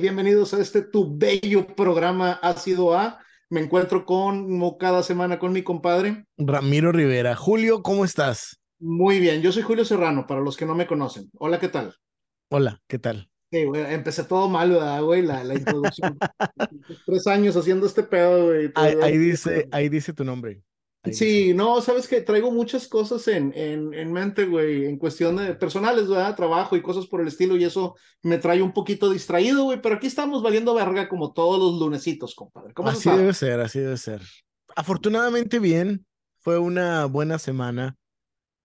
Bienvenidos a este tu bello programa Ácido A. Me encuentro con, como cada semana, con mi compadre. Ramiro Rivera. Julio, ¿cómo estás? Muy bien, yo soy Julio Serrano, para los que no me conocen. Hola, ¿qué tal? Hola, ¿qué tal? Sí, güey, empecé todo mal, ¿verdad, güey? La, la introducción. Tres años haciendo este pedo, güey. Ahí, ahí dice, ahí dice tu nombre. Sí, no, sabes que traigo muchas cosas en, en, en mente, güey, en cuestión de personales, ¿verdad? Trabajo y cosas por el estilo, y eso me trae un poquito distraído, güey, pero aquí estamos valiendo verga como todos los lunesitos, compadre. ¿Cómo has Así debe ser, así debe ser. Afortunadamente bien, fue una buena semana,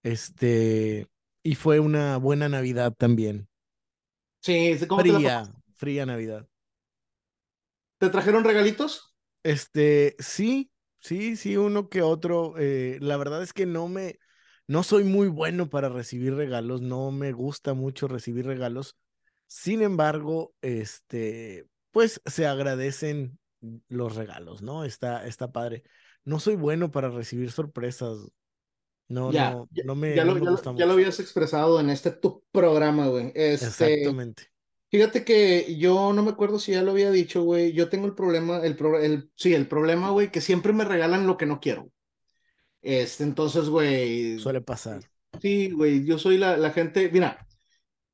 este, y fue una buena Navidad también. Sí, ¿cómo te la Fría, pasaste? fría Navidad. ¿Te trajeron regalitos? Este, sí, sí, sí, uno que otro. eh, la verdad es que no me, no soy muy bueno para recibir regalos, no me gusta mucho recibir regalos. Sin embargo, este, pues se agradecen los regalos, ¿no? Está, está padre. No soy bueno para recibir sorpresas. No, Ya, no, no me, ya no lo, me ya, lo, gusta ya lo mucho. habías expresado en este tu programa, güey. Este, Exactamente. Fíjate que yo no me acuerdo si ya lo había dicho, güey. Yo tengo el problema, el, pro- el, sí, el problema, güey, que siempre me regalan lo que no quiero. Este, entonces, güey, Suele pasar. sí, güey, yo soy la, la gente, mira,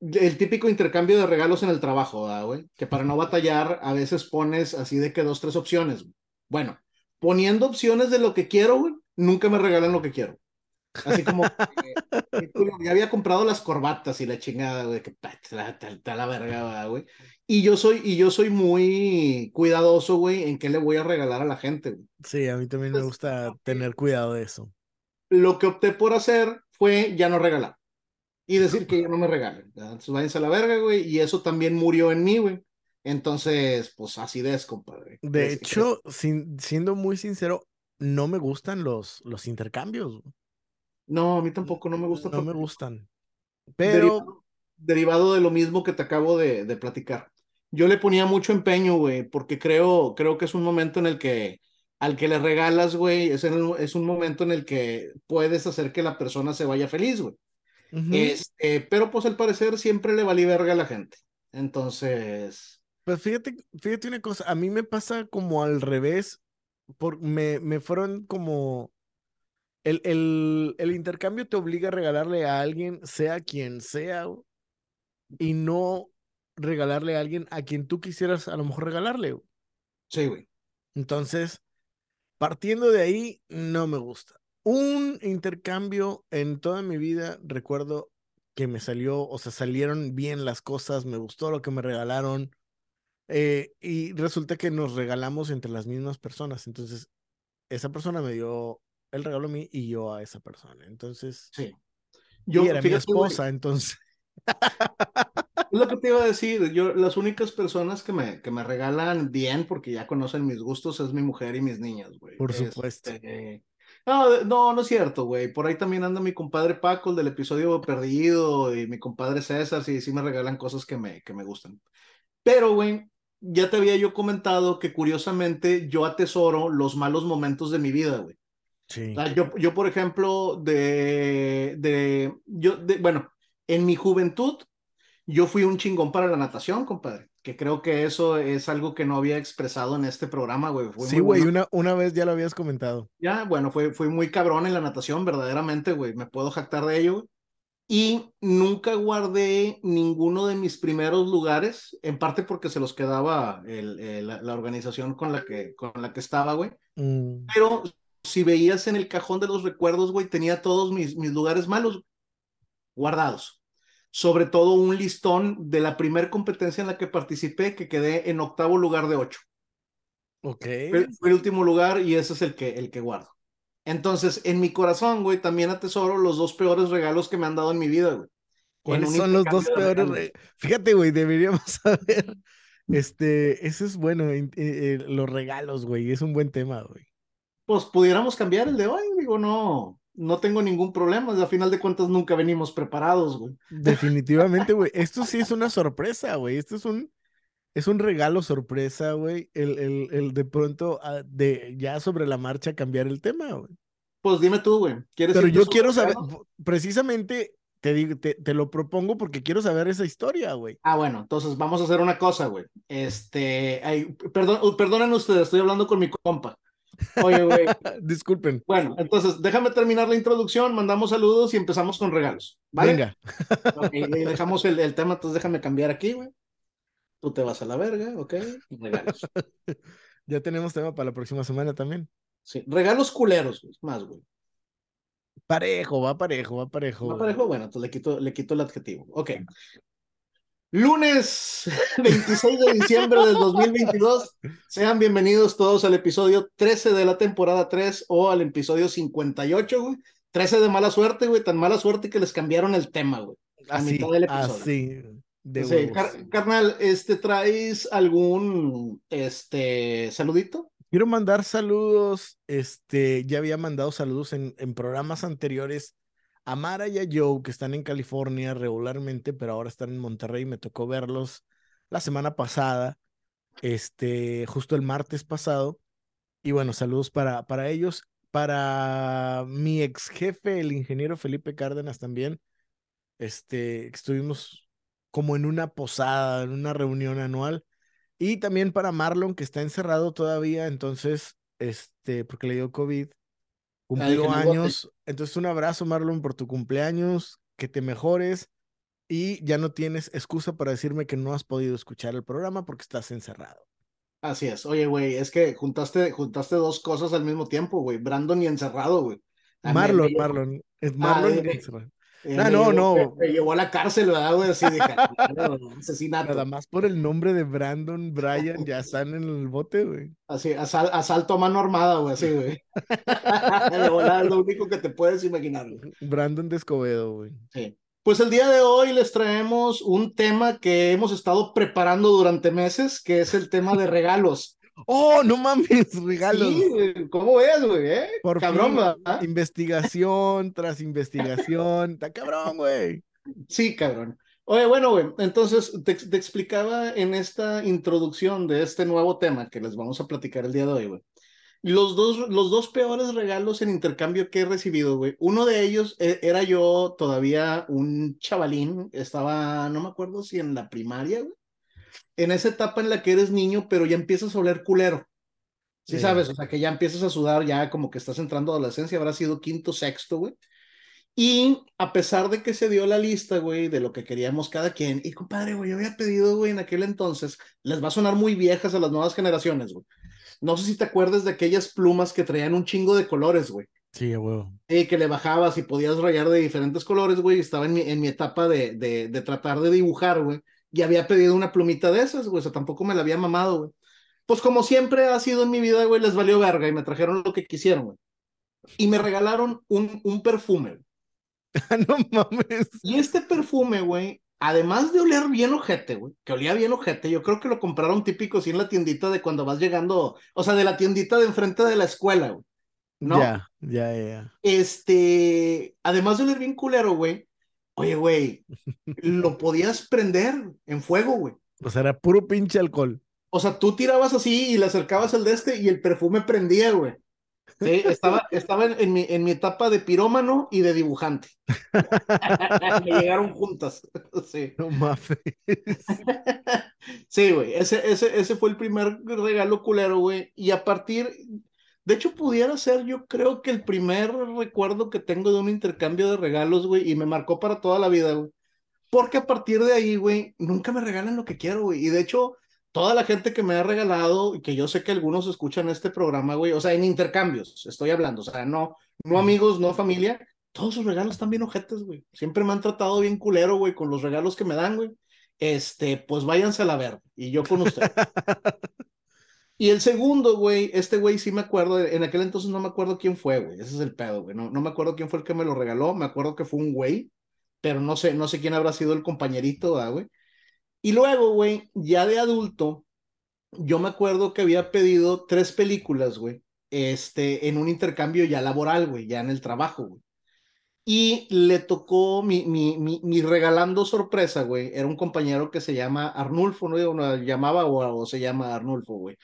el típico intercambio de regalos en el trabajo, ¿verdad, güey? Que para no batallar, a veces pones así de que dos, tres opciones. Bueno, poniendo opciones de lo que quiero, güey, nunca me regalan lo que quiero. Así como que, que ya había comprado las corbatas y la chingada, güey, que te la, verga, ¿verdad, güey. Y yo soy, y yo soy muy cuidadoso, güey, en qué le voy a regalar a la gente, güey. Sí, a mí también me Entonces, gusta lo que, tener cuidado de eso. lo que opté por hacer fue ya no regalar. y decir que ya no me regalen. ¿verdad? Entonces váyanse a la verga, güey. Y eso también murió en mí, güey. Entonces, pues así es, compadre. De hecho, sin- siendo muy sincero, no me gustan los, los intercambios. No, a mí tampoco no me gusta No me gustan. Pero derivado, derivado de lo mismo que te acabo de, de platicar. Yo le ponía mucho empeño, güey, porque creo, creo que es un momento en el que al que le regalas, güey, es, el- es un momento en el que puedes hacer que la persona se vaya feliz, güey. Este, pero pues al parecer siempre le valí verga a la gente. Entonces, Pues fíjate, fíjate una cosa, a mí me pasa como al revés, por, me, me fueron como, el, el, el intercambio te obliga a regalarle a alguien, sea quien sea, y no regalarle a alguien a quien tú quisieras a lo mejor regalarle. sí, güey. Entonces, partiendo de ahí, no me gusta. Un intercambio en toda mi vida, recuerdo que me salió, o sea, salieron bien las cosas, me gustó lo que me regalaron, eh, y resulta que nos regalamos entre las mismas personas. Entonces, esa persona me dio el regalo a mí y yo a esa persona. Entonces, Sí. y Yo, era mi esposa, entonces, es lo que te iba a decir. Yo, las únicas personas que me, que me regalan bien, porque ya conocen mis gustos, es mi mujer y mis niñas, güey. por supuesto. Este, no, no es cierto, güey. Por ahí también anda mi compadre Paco, el del episodio perdido, y mi compadre César, sí, sí me regalan cosas que me, que me gustan. Pero, güey, ya te había yo comentado que curiosamente yo atesoro los malos momentos de mi vida, güey. O sea, yo, yo, por ejemplo, de, de, yo, de, bueno, en mi juventud, yo fui un chingón para la natación, compadre, que creo que eso es algo que no había expresado en este programa, güey, fue Sí, güey, bueno. una, una vez ya lo habías comentado. Ya, bueno, fue, fue muy cabrón en la natación, verdaderamente, güey, me puedo jactar de ello, güey. Y nunca guardé ninguno de mis primeros lugares, en parte porque se los quedaba el, el, la, la organización con la que, con la que estaba, güey. Mm, Pero si veías en el cajón de los recuerdos, güey, tenía todos mis, mis lugares malos guardados. Sobre todo un listón de la primera competencia en la que participé, que quedé en octavo lugar de ocho. ok. Fue, fue el último lugar y ese es el que, el que guardo. Entonces, en mi corazón, güey, también atesoro los dos peores regalos que me han dado en mi vida, güey. ¿Cuáles son los dos peores? regalos. re- Fíjate, güey, deberíamos saber. Este, eso es bueno, eh, eh, los regalos, güey, es un buen tema, güey. Pues pudiéramos cambiar el de hoy, digo, no, no tengo ningún problema. A final de cuentas, nunca venimos preparados, güey. Definitivamente, güey. Esto sí es una sorpresa, güey. Esto es un, es un regalo sorpresa, güey. El, el, el de pronto, ah, de ya sobre la marcha cambiar el tema, güey. Pues dime tú, güey, ¿quieres Pero yo quiero saber, precisamente te, digo, te, te lo propongo porque quiero saber esa historia, güey. Ah, bueno, entonces vamos a hacer una cosa, güey. Este, ay, perdón, uh, perdonen ustedes, estoy hablando con mi compa. Oye, güey. Disculpen. Bueno, entonces déjame terminar la introducción, mandamos saludos y empezamos con regalos. ¿vale? Venga. Ok, dejamos el, el tema, entonces déjame cambiar aquí, güey. Tú te vas a la verga, ok. Regalos. Ya tenemos tema para la próxima semana también. Sí, regalos culeros, güey, más, güey. Parejo, va parejo, va parejo. ¿No güey. parejo? Bueno, entonces le quito, le quito el adjetivo. Ok. Lunes 26 de diciembre del 2022. Sean bienvenidos todos al episodio 13 de la temporada 3 o al episodio 58, güey. 13 de mala suerte, güey. Tan mala suerte que les cambiaron el tema, güey. A Así, mitad del episodio. así. De Sí, car- carnal, este, ¿traes algún este saludito? Quiero mandar saludos. Este, ya había mandado saludos en, en programas anteriores a Mara y a Joe, que están en California regularmente, pero ahora están en Monterrey. Me tocó verlos la semana pasada, este, justo el martes pasado. Y bueno, saludos para, para ellos. Para mi ex jefe, el ingeniero Felipe Cárdenas también. Este, estuvimos como en una posada, en una reunión anual. Y también para Marlon, que está encerrado todavía, entonces, este, porque le dio COVID, cumplió no vote. años. Entonces, un abrazo, Marlon, por tu cumpleaños, que te mejores y ya no tienes excusa para decirme que no has podido escuchar el programa porque estás encerrado. Así es. Oye, güey, es que juntaste, juntaste dos cosas al mismo tiempo, güey. Brandon y encerrado, güey. Ah, Marlon, Marlon, es Marlon eh, y eh, encerrado. Ah, me no, llevó- no. Me, me llevó a la cárcel, ¿verdad, güey? Así de asesinato. Nada más por el nombre de Brandon, Brian, ya están en el bote, güey. Así, asal- asalto a mano armada, güey, así, güey. De lo único que te puedes imaginar, güey. Brandon de Escobedo, güey. Sí. Pues el día de hoy les traemos un tema que hemos estado preparando durante meses, que es el tema de regalos. ¡Oh, no mames! Regalos. Sí, ¿cómo ves, güey? eh? Por Cabrón, fin, investigación tras investigación. Está cabrón, güey. Sí, cabrón. Oye, bueno, güey, entonces te, te explicaba en esta introducción de este nuevo tema que les vamos a platicar el día de hoy, güey. Los dos, los dos peores regalos en intercambio que he recibido, güey. Uno de ellos eh, era yo todavía un chavalín, estaba, no me acuerdo si en la primaria, güey. En esa etapa en la que eres niño, pero ya empiezas a oler culero. Sí, Sí. sabes, o sea, que ya empiezas a sudar, ya como que estás entrando a adolescencia, habrá sido quinto, sexto, güey. Y a pesar de que se dio la lista, güey, de lo que queríamos cada quien, y compadre, güey, yo había pedido, güey, en aquel entonces, les va a sonar muy viejas a las nuevas generaciones, güey. No sé si te acuerdas de aquellas plumas que traían un chingo de colores, güey. Sí, a huevo. Y que le bajabas y podías rayar de diferentes colores, güey. Estaba en mi, en mi etapa de, de, de tratar de dibujar, güey. Y había pedido una plumita de esas, güey. O sea, tampoco me la había mamado, güey. Pues como siempre ha sido en mi vida, güey, les valió verga y me trajeron lo que quisieron, güey. Y me regalaron un, un perfume, güey. No mames. Y este perfume, güey, además de oler bien ojete, güey, que olía bien ojete, yo creo que lo compraron típico sí en la tiendita de cuando vas llegando, o sea, de la tiendita de enfrente de la escuela, güey. ¿No? Ya, ya, ya, ya. Este, además de oler bien culero, güey, oye, güey, lo podías prender en fuego, güey. O sea, era puro pinche alcohol. O sea, tú tirabas así y le acercabas el de este y el perfume prendía, güey. Sí, estaba, estaba en, en mi, en mi etapa de pirómano y de dibujante. Me llegaron juntas. Sí. No mames. Sí, güey, ese, ese, ese fue el primer regalo culero, güey. Y a partir, de hecho, pudiera ser, yo creo que el primer recuerdo que tengo de un intercambio de regalos, güey, y me marcó para toda la vida, güey. Porque a partir de ahí, güey, nunca me regalan lo que quiero, güey. Y de hecho, toda la gente que me ha regalado, y que yo sé que algunos escuchan este programa, güey, o sea, en intercambios, estoy hablando, o sea, no, no amigos, no familia, todos sus regalos están bien ojetes, güey. Siempre me han tratado bien culero, güey, con los regalos que me dan, güey. Este, pues váyanse a la verga, y yo con usted. Y el segundo, güey, este güey sí me acuerdo, en aquel entonces no me acuerdo quién fue, güey, ese es el pedo, güey, no, no me acuerdo quién fue el que me lo regaló, me acuerdo que fue un güey, pero no sé, no sé quién habrá sido el compañerito, ¿verdad, güey. Y luego, güey, ya de adulto, yo me acuerdo que había pedido tres películas, güey, este, en un intercambio ya laboral, güey, ya en el trabajo, güey. Y le tocó mi, mi, mi, mi regalando sorpresa, güey. Era un compañero que se llama Arnulfo, ¿no? Bueno, llamaba o, o se llama Arnulfo, güey.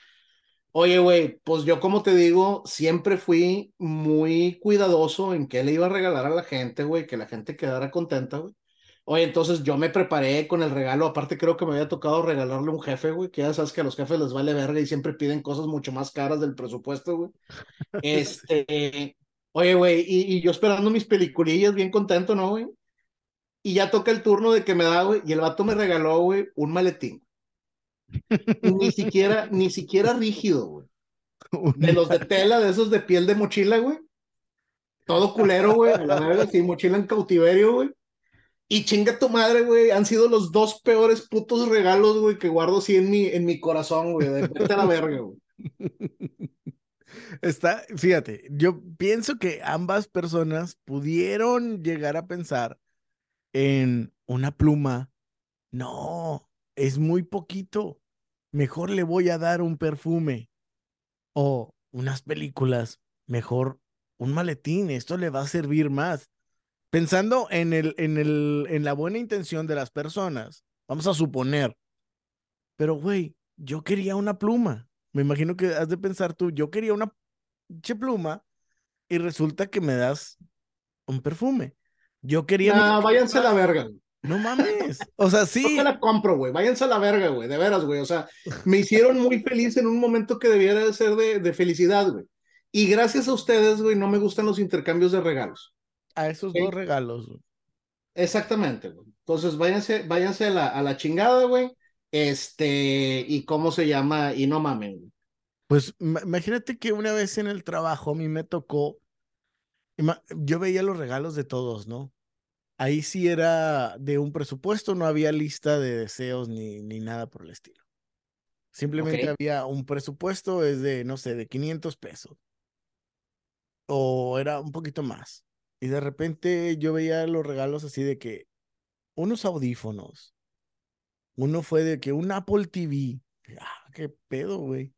Oye, güey, pues yo como te digo, siempre fui muy cuidadoso en qué le iba a regalar a la gente, güey, que la gente quedara contenta, güey. Oye, entonces yo me preparé con el regalo, aparte creo que me había tocado regalarle un jefe, güey, que ya sabes que a los jefes les vale verga y siempre piden cosas mucho más caras del presupuesto, güey. Este, oye, güey, y, y yo esperando mis peliculillas bien contento, ¿no, güey? Y ya toca el turno de que me da, güey, y el vato me regaló, güey, un maletín. Ni siquiera, ni siquiera rígido, güey. De los de tela, de esos de piel de mochila, güey. Todo culero, güey. A la verga, sí, mochila en cautiverio, güey. Y chinga tu madre, güey. Han sido los dos peores putos regalos, güey, que guardo así en mi, en mi corazón, güey. De vete a la verga, güey. Está, fíjate, yo pienso que ambas personas pudieron llegar a pensar en una pluma. No, es muy poquito. Mejor le voy a dar un perfume o unas películas. Mejor un maletín. Esto le va a servir más. Pensando en, el, en, el, en la buena intención de las personas, vamos a suponer. Pero, güey, yo quería una pluma. Me imagino que has de pensar tú, yo quería una pluma y resulta que me das un perfume. Yo quería. No, váyanse a la verga. No mames. O sea, sí. No te la compro, güey. Váyanse a la verga, güey. De veras, güey. O sea, me hicieron muy feliz en un momento que debiera de ser de, de felicidad, güey. Y gracias a ustedes, güey, no me gustan los intercambios de regalos. A esos dos regalos. Güey. Exactamente, güey. Entonces, váyanse, váyanse a la, a la chingada, güey. Este, y cómo se llama, y no mamen, güey. Pues imagínate que una vez en el trabajo a mí me tocó, yo veía los regalos de todos, ¿no? Ahí sí era de un presupuesto, no había lista de deseos ni, ni nada por el estilo. Simplemente okay. había un presupuesto es de, no sé, de 500 pesos. O era un poquito más. Y de repente yo veía los regalos así de que unos audífonos. Uno fue de que un Apple TV. Ah, qué pedo, güey.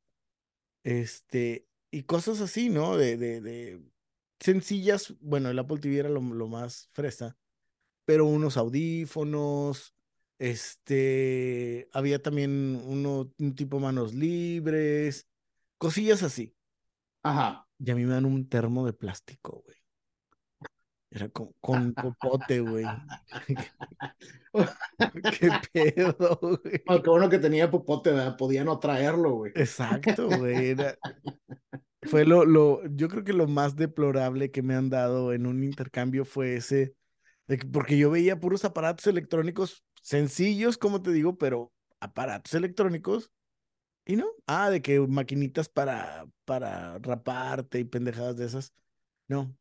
Este, y cosas así, ¿no? De, de, de sencillas. Bueno, el Apple TV era lo, lo más fresa, pero unos audífonos. Este, había también uno, un tipo manos libres, cosillas así. Ajá. Y a mí me dan un termo de plástico, güey. Era con, con popote, güey. ¿Qué pedo, güey? Oh, qué bueno que tenía popote, ¿verdad? podía no traerlo, güey. Exacto, güey. Era... Fue lo, lo, yo creo que lo más deplorable que me han dado en un intercambio fue ese, porque yo veía puros aparatos electrónicos sencillos, como te digo, pero aparatos electrónicos. Y no, ah, de que maquinitas para, para raparte y pendejadas de esas. No,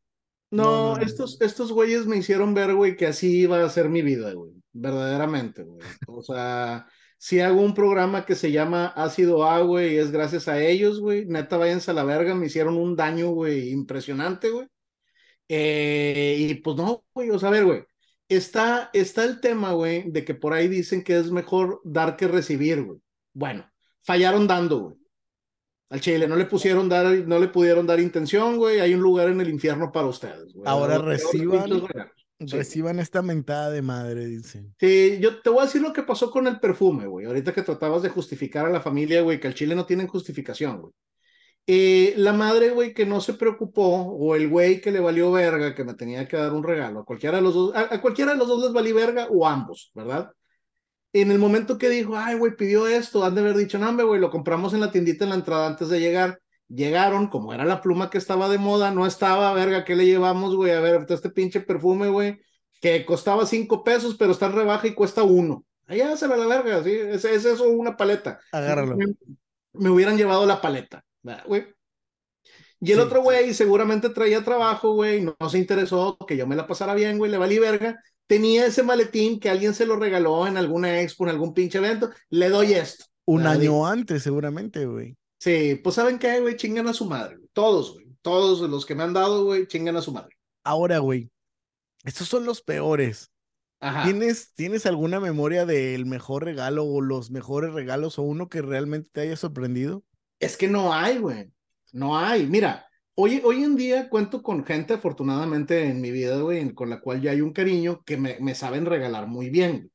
no, no, estos, estos güeyes me hicieron ver, güey, que así iba a ser mi vida, güey. Verdaderamente, güey. O sea, si hago un programa que se llama Ácido A, güey, y es gracias a ellos, güey. Neta, váyanse a la verga, me hicieron un daño, güey, impresionante, güey. Eh, y pues no, güey, o sea, a ver, güey. Está, está el tema, güey, de que por ahí dicen que es mejor dar que recibir, güey. Bueno, fallaron dando, güey. Al Chile no le pusieron dar, no le pudieron dar intención, güey. Hay un lugar en el infierno para ustedes, güey. Ahora reciban, sí. reciban esta mentada de madre, dicen. Sí, yo te voy a decir lo que pasó con el perfume, güey. Ahorita que tratabas de justificar a la familia, güey, que al Chile no tienen justificación, güey. Eh, la madre, güey, que no se preocupó, o el güey que le valió verga, que me tenía que dar un regalo, a cualquiera de los dos, a, a cualquiera de los dos les valió verga, o ambos, ¿verdad? en el momento que dijo, ay, güey, pidió esto, han de haber dicho, no, güey, lo compramos en la tiendita en la entrada antes de llegar. Llegaron, como era la pluma que estaba de moda, no estaba, verga, ¿qué le llevamos, güey? A ver, este pinche perfume, güey, que costaba cinco pesos, pero está en rebaja y cuesta uno. Allá se la verga, ¿sí? Es, es eso una paleta. Agárralo. Me, me hubieran llevado la paleta, güey. Y el sí, otro güey seguramente traía trabajo, güey, no, no, se interesó que yo me la pasara bien, güey, le valí verga tenía ese maletín que alguien se lo regaló en alguna expo, en algún pinche evento, le doy esto. Un año digo. antes, seguramente, güey. Sí, pues ¿saben qué, güey? Chingan a su madre. Todos, güey. Todos los que me han dado, güey, chingan a su madre. Ahora, güey, estos son los peores. Ajá. ¿Tienes, ¿Tienes alguna memoria del mejor regalo o los mejores regalos o uno que realmente te haya sorprendido? Es que no hay, güey. No hay. Mira, Hoy, hoy en día cuento con gente, afortunadamente, en mi vida, güey, con la cual ya hay un cariño que me, me saben regalar muy bien.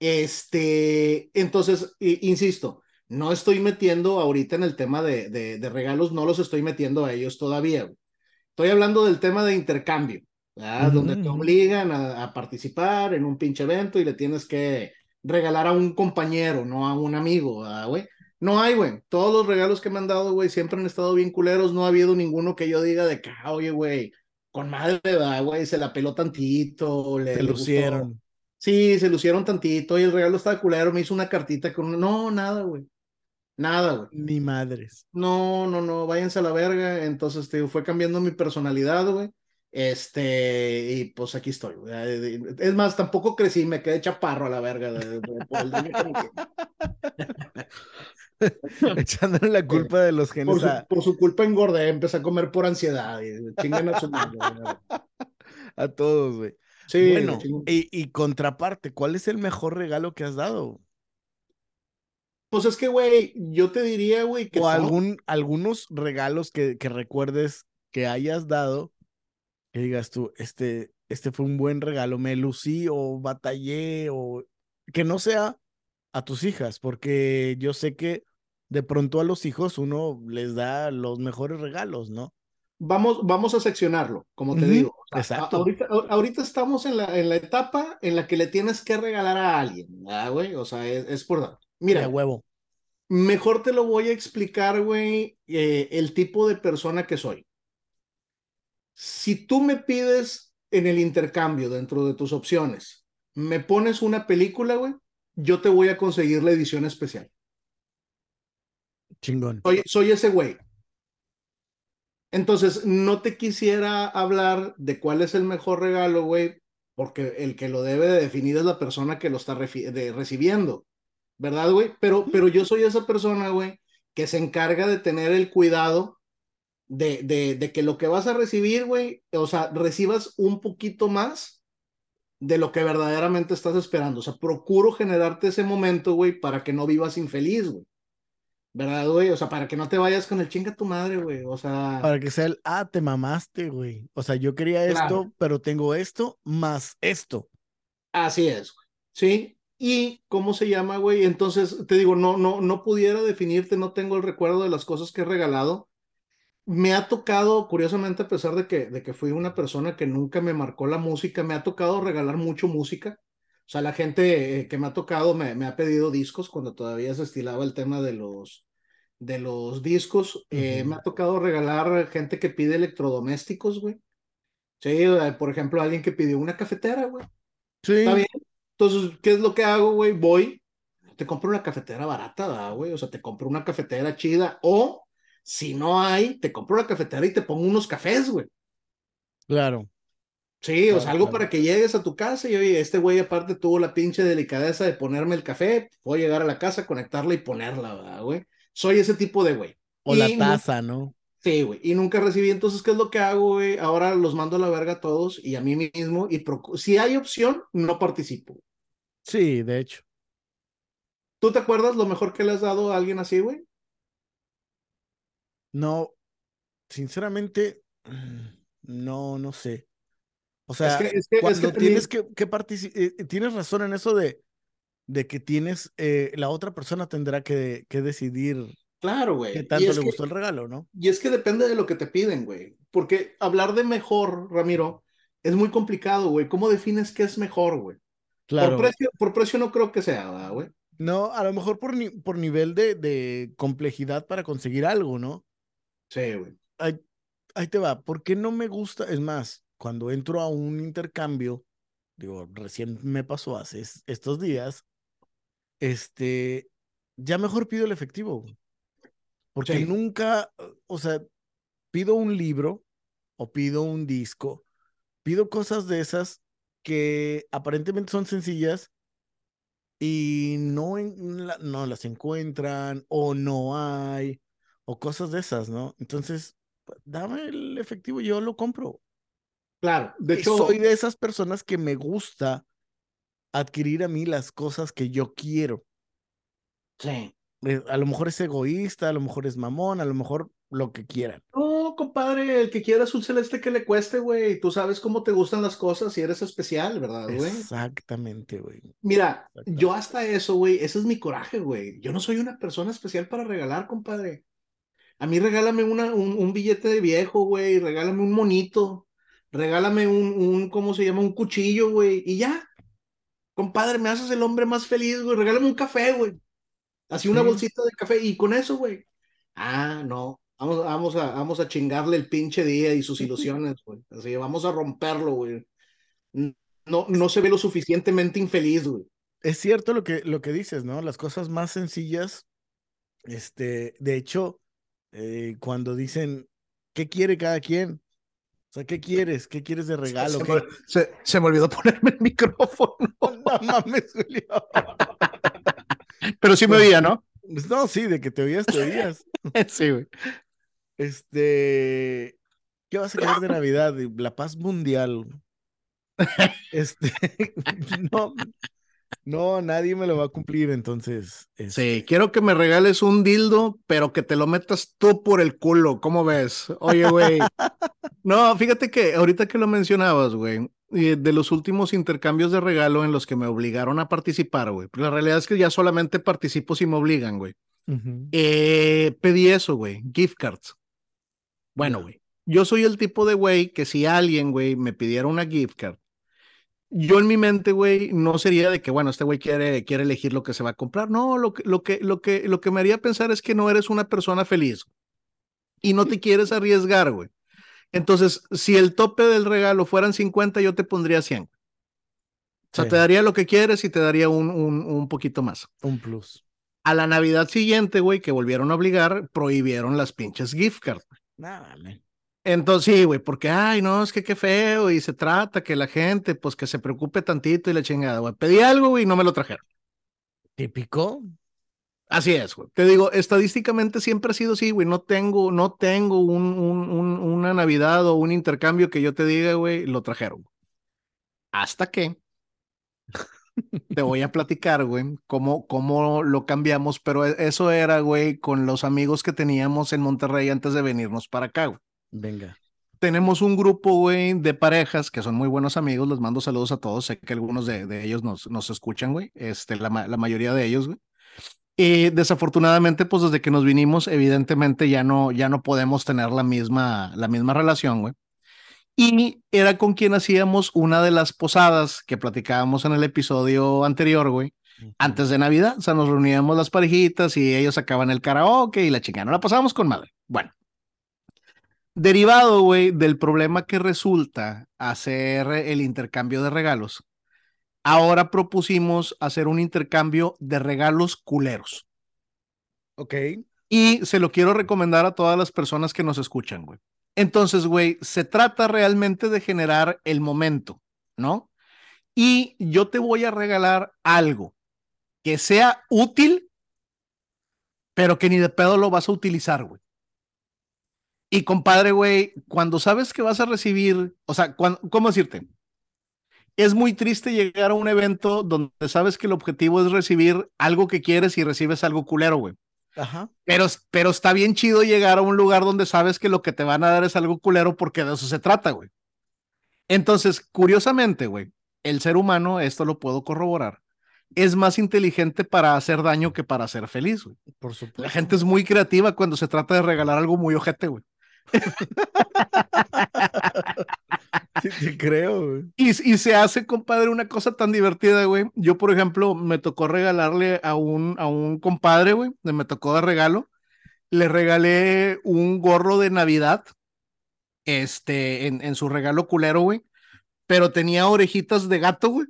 Este, entonces, insisto, No estoy metiendo ahorita en el tema de, de, de regalos, no los estoy metiendo a ellos todavía. Güey. Estoy hablando del tema de intercambio, ¿verdad? donde te obligan a, a, participar en un pinche evento y le tienes que regalar a un compañero, no a un amigo, güey. No hay, güey. Todos los regalos que me han dado, güey, siempre han estado bien culeros. No ha habido ninguno que yo diga de que, ah, oye, güey, con madre, güey, se la peló tantito. Le, se lucieron. Sí, se lucieron tantito y el regalo estaba culero. Me hizo una cartita con No, nada, güey. Nada, güey. Ni madres. No, no, no, váyanse a la verga. Entonces, te fue cambiando mi personalidad, güey. Este, y pues aquí estoy. Es más, tampoco crecí, me quedé chaparro a la verga. De, Echándole la culpa de los genes. Por su, por su culpa engordé, empecé a comer por ansiedad. Y a su madre, A todos, güey. Sí, bueno, y, y, contraparte, ¿cuál es el mejor regalo que has dado? Pues es que, güey, yo te diría, güey, que. O algún, algunos regalos que, que recuerdes que hayas dado que digas tú, este, este fue un buen regalo, me lucí o batallé o que no sea a tus hijas, porque yo sé que de pronto a los hijos uno les da los mejores regalos, ¿no? Vamos, vamos a seccionarlo, como te digo. Exacto. Ahorita, ahorita, estamos en la, en la etapa en la que le tienes que regalar a alguien, güey? O sea, es, por... Mira, huevo. Mejor te lo voy a explicar, güey, eh, el tipo de persona que soy si tú me pides en el intercambio dentro de tus opciones, me pones una película, güey, yo te voy a conseguir la edición especial. Chingón. Soy, soy ese güey. Entonces, no te quisiera hablar de cuál es el mejor regalo, güey, porque el que lo debe de definir es la persona que lo está recibiendo, ¿verdad, güey? Pero, pero yo soy esa persona, güey, que se encarga de tener el cuidado de, de, de que lo que vas a recibir, güey, o sea, recibas un poquito más de lo que verdaderamente estás esperando. O sea, procuro generarte ese momento, güey, para que no vivas infeliz, güey. ¿Verdad, güey? O sea, para que no te vayas con el chinga tu madre, güey. O sea. Para que sea el, ah, te mamaste, güey. O sea, yo quería esto, pero tengo esto más esto. Así es, güey. Sí. Y cómo se llama, güey. Entonces, te digo, no, no, no pudiera definirte, no tengo el recuerdo de las cosas que he regalado me ha tocado, curiosamente, a pesar de que, de que fui una persona que nunca me marcó la música, me ha tocado regalar mucho música. O sea, la gente eh, que me ha tocado me, me, ha pedido discos cuando todavía se estilaba el tema de los, de los discos. Eh, me ha tocado regalar gente que pide electrodomésticos, güey. Sí, eh, por ejemplo, alguien que pidió una cafetera, güey. Sí. Está bien. Entonces, ¿qué es lo que hago, güey? Voy, te compro una cafetera barata, güey. O sea, te compro una cafetera chida o si no hay, te compro la cafetera y te pongo unos cafés, güey. Claro. Sí, o sea, algo para que llegues a tu casa y oye, este güey aparte tuvo la pinche delicadeza de ponerme el café, voy a llegar a la casa, conectarla y ponerla, güey. Soy ese tipo de güey. O la taza, ¿no? Sí, güey, y nunca recibí, entonces, ¿qué es lo que hago, güey? Ahora los mando a la verga a todos y a mí mismo, y si hay opción, no participo. Sí, de hecho. ¿Tú te acuerdas lo mejor que le has dado a alguien así, güey? No, sinceramente, no, no sé. O sea, es que, cuando tienes que, que participar, eh, tienes razón en eso de, de que tienes, eh, la otra persona tendrá que, que decidir Claro, güey. ¿Qué tanto le gustó el regalo, no? Y es que depende de lo que te piden, güey. Porque hablar de mejor, Ramiro, es muy complicado, güey. ¿Cómo defines qué es mejor, güey? Claro. Por precio, por precio no creo que sea, güey. No, a lo mejor por, ni, por nivel de, de complejidad para conseguir algo, ¿no? Sí, güey. Ahí, te va. ¿Por qué no me gusta? Es más, cuando entro a un intercambio, digo, recién me pasó hace estos días, este, ya mejor pido el efectivo. Porque nunca, o sea, pido un libro o pido un disco, pido cosas de esas que aparentemente son sencillas y no, no las encuentran o no hay o cosas de esas, ¿no? Entonces, dame el efectivo, yo lo compro. Claro, de hecho. soy de esas personas que me gusta adquirir a mí las cosas que yo quiero. Sí. Eh, a lo mejor es egoísta, a lo mejor es mamón, a lo mejor lo que quieran. No, compadre, el que quiera azul celeste que le cueste, güey. Tú sabes cómo te gustan las cosas y eres especial, ¿verdad, güey? Exactamente, güey. Mira, yo hasta eso, güey, ese es mi coraje, güey. Yo no soy una persona especial para regalar, compadre. A mí regálame una, un, billete de viejo, güey, regálame un monito, regálame un, un, ¿cómo se llama? Un cuchillo, güey, y ya. Compadre, me haces el hombre más feliz, güey. Regálame un café, güey. Así una bolsita de café y con eso, güey. Ah, no. Vamos, vamos, a, vamos a chingarle el pinche día y sus ilusiones, güey. Así, vamos a romperlo, güey. No, no se ve lo suficientemente infeliz, güey. Es cierto lo que, lo que dices, ¿no? Las cosas más sencillas, este, de hecho, eh, cuando dicen, ¿qué quiere cada quien? O sea, ¿qué quieres? ¿Qué quieres de regalo? Se, se, me olvidó ponerme el micrófono. No mames, Julio. Pero sí me oía, ¿no? Pues no, sí, de que te oías, te oías. sí, güey. Este, ¿qué vas a querer de Navidad? La paz mundial. Este, no, no, nadie me lo va a cumplir, entonces. Sí, este quiero que me regales un dildo, pero que te lo metas tú por el culo, ¿cómo ves? Oye, güey. no, fíjate que ahorita que lo mencionabas, güey, de los últimos intercambios de regalo en los que me obligaron a participar, güey. La realidad es que ya solamente participo si me obligan, güey. Eh, pedí eso, güey, gift cards. Bueno, güey, yo soy el tipo de güey que si alguien, güey, me pidiera una gift card, yo en mi mente, güey, no sería de que, bueno, este güey quiere, quiere elegir lo que se va a comprar. No, lo que, lo, que, lo, que, lo que me haría pensar es que no eres una persona feliz y no te quieres arriesgar, güey. Entonces, si el tope del regalo fueran 50, yo te pondría 100. O sea, te daría lo que quieres y te daría un, un, un poquito más. Un plus. A la Navidad siguiente, güey, que volvieron a obligar, prohibieron las pinches gift cards. Nada, entonces, sí, güey, porque, ay, no, es que qué feo, y se trata que la gente, pues, que se preocupe tantito y la chingada, güey. Pedí algo, güey, y no me lo trajeron. ¿Típico? Así es, güey. Te digo, estadísticamente siempre ha sido así, güey. No tengo, no tengo un, un, una Navidad o un intercambio que yo te diga, güey, lo trajeron. Hasta que te voy a platicar, güey, cómo, cómo lo cambiamos, pero e, eso era, güey, con los amigos que teníamos en Monterrey antes de venirnos para acá, güey. Venga. Tenemos un grupo, güey, de parejas que son muy buenos amigos. Les mando saludos a todos. Sé que algunos de, ellos nos, nos escuchan, güey. Este, la, la mayoría de ellos, güey. Y desafortunadamente, pues desde que nos vinimos, evidentemente ya no, ya no podemos tener la misma, la misma relación, güey. Y era con quien hacíamos una de las posadas que platicábamos en el episodio anterior, güey, antes de Navidad. O sea, nos reuníamos las parejitas y ellos sacaban el karaoke y la chingada. No la pasábamos con madre. Bueno, Derivado, güey, del problema que resulta hacer el intercambio de regalos, ahora propusimos hacer un intercambio de regalos culeros. Ok. Y se lo quiero recomendar a todas las personas que nos escuchan, güey. Entonces, güey, se trata realmente de generar el momento, ¿no? Y yo te voy a regalar algo que sea útil, pero que ni de pedo lo vas a utilizar, güey. Y compadre, güey, cuando sabes que vas a recibir, o sea, ¿cómo decirte? Es muy triste llegar a un evento donde sabes que el objetivo es recibir algo que quieres y recibes algo culero, güey. Ajá. Pero, pero está bien chido llegar a un lugar donde sabes que lo que te van a dar es algo culero porque de eso se trata, güey. Entonces, curiosamente, güey, el ser humano, esto lo puedo corroborar, es más inteligente para hacer daño que para ser feliz, güey. Por supuesto. La gente es muy creativa cuando se trata de regalar algo muy ojete, güey. Sí, creo, Y, y, se hace, compadre, una cosa tan divertida, güey. Yo, por ejemplo, me tocó regalarle a un, a un compadre, güey, me tocó de regalo. Le regalé un gorro de Navidad, este, en, en su regalo culero, güey. Pero tenía orejitas de gato, güey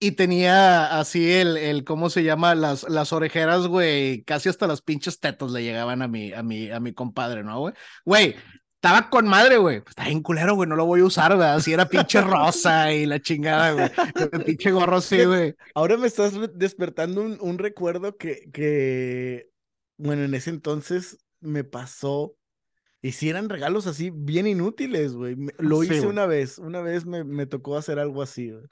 y tenía así el, el, ¿cómo se llama? Las, las orejeras, güey, casi hasta las pinches tetas le llegaban a mi, a mi, a mi compadre, ¿no, güey? Güey, estaba con madre, güey. Está bien culero, güey, no lo voy a usar, ¿verdad? Así era pinche rosa y la chingada, güey. El pinche gorro güey. Ahora me estás despertando un, un recuerdo que, que, bueno, en ese entonces me pasó. Hicieran regalos así bien inútiles, güey. Lo hice una vez, una vez me, me tocó hacer algo así, güey.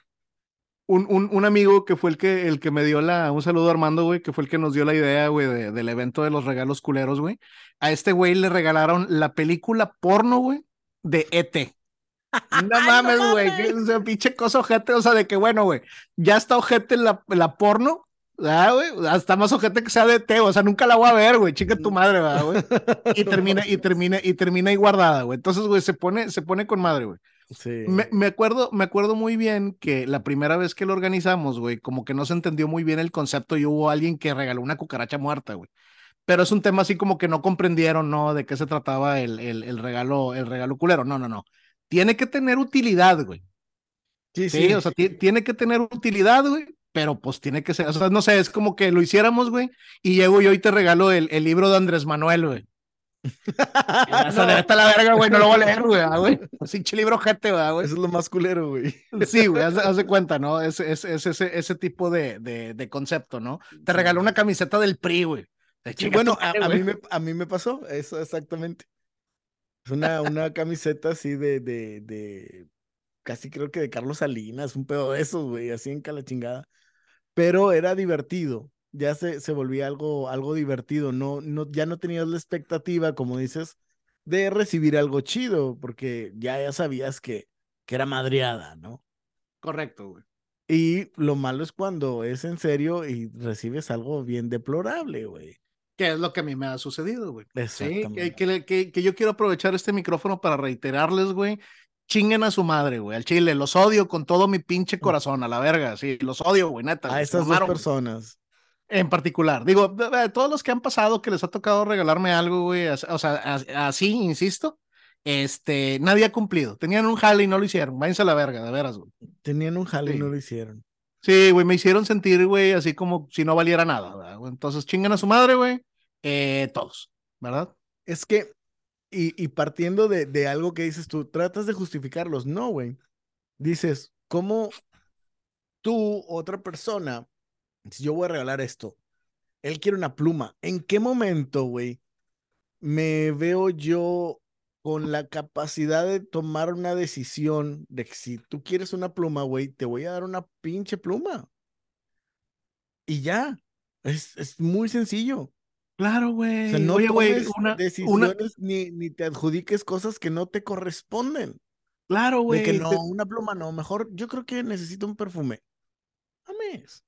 Un, un, un, amigo que fue el que, el que me dio la, un saludo a Armando, güey, que fue el que nos dio la idea, güey, de, del evento de los regalos culeros, güey. A este güey le regalaron la película porno, güey, de ET. No mames, güey, o sea, pinche cosa ojete, o sea, de que bueno, güey, ya está ojete la, la porno, Ah, güey, hasta más ojete que sea de T, o sea, nunca la voy a ver, güey, chica tu madre, ¿verdad, güey? Y termina, y termina, y termina ahí guardada, güey. Entonces, güey, se pone, se pone con madre, güey. Sí. Me, me, acuerdo, me acuerdo muy bien que la primera vez que lo organizamos, güey, como que no se entendió muy bien el concepto y hubo alguien que regaló una cucaracha muerta, güey. Pero es un tema así como que no comprendieron, ¿no? De qué se trataba el, el, el regalo, el regalo culero. No, no, no. Tiene que tener utilidad, güey. Sí, sí, sí, o sea, tiene que tener utilidad, güey, pero pues tiene que ser, o sea, no sé, es como que lo hiciéramos, güey, y llego yo y te regalo el, el libro de Andrés Manuel, güey. o sea, la verga, güey, no lo voy a leer, güey, ah. Así libro gente, güey. Eso es lo más culero, güey. Sí, güey, haz, de cuenta, ¿no? Es, es, es ese, ese tipo de, de, de, concepto, ¿no? Te regaló una camiseta del PRI, güey. bueno, a, a, mí me, a mí me pasó eso exactamente. Es una, una camiseta así de, de, de, casi creo que de Carlos Salinas, un pedo de esos, güey, así en cala chingada pero era divertido, ya se, se volvía algo, algo divertido, no, no, ya no tenías la expectativa, como dices, de recibir algo chido, porque ya, ya sabías que, que era madreada, ¿no? Correcto, güey. Y lo malo es cuando es en serio y recibes algo bien deplorable, güey. Que es lo que a mí me ha sucedido, güey. Exactamente. que, que, que, yo quiero aprovechar este micrófono para reiterarles, güey, chinguen a su madre, güey, al chile. Los odio con todo mi pinche mm. corazón, a la verga, sí, los odio, güey, neta. A estas dos personas. En particular, digo, todos los que han pasado que les ha tocado regalarme algo, güey, o sea, así, insisto, este, nadie ha cumplido. Tenían un jale y no lo hicieron. Váyanse a la verga, de veras, güey. Tenían un jale y no lo hicieron. Sí, güey, me hicieron sentir, güey, así como si no valiera nada, ¿verdad? Entonces, chingan a su madre, güey, eh, todos, ¿verdad? Es que y, partiendo de, de, algo que dices tú, tratas de justificarlos. No, güey. Dices, ¿cómo tú, otra persona, si yo voy a regalar esto, él quiere una pluma, ¿en qué momento, güey, me veo yo con la capacidad de tomar una decisión de que si tú quieres una pluma, güey, te voy a dar una pinche pluma? Y ya, es, es muy sencillo. Claro, güey. O sea, no Oye, una, decisiones Ni, ni te adjudiques cosas que no te corresponden. Claro, güey. De que no, una pluma no. Mejor yo creo que necesito un perfume. Ames.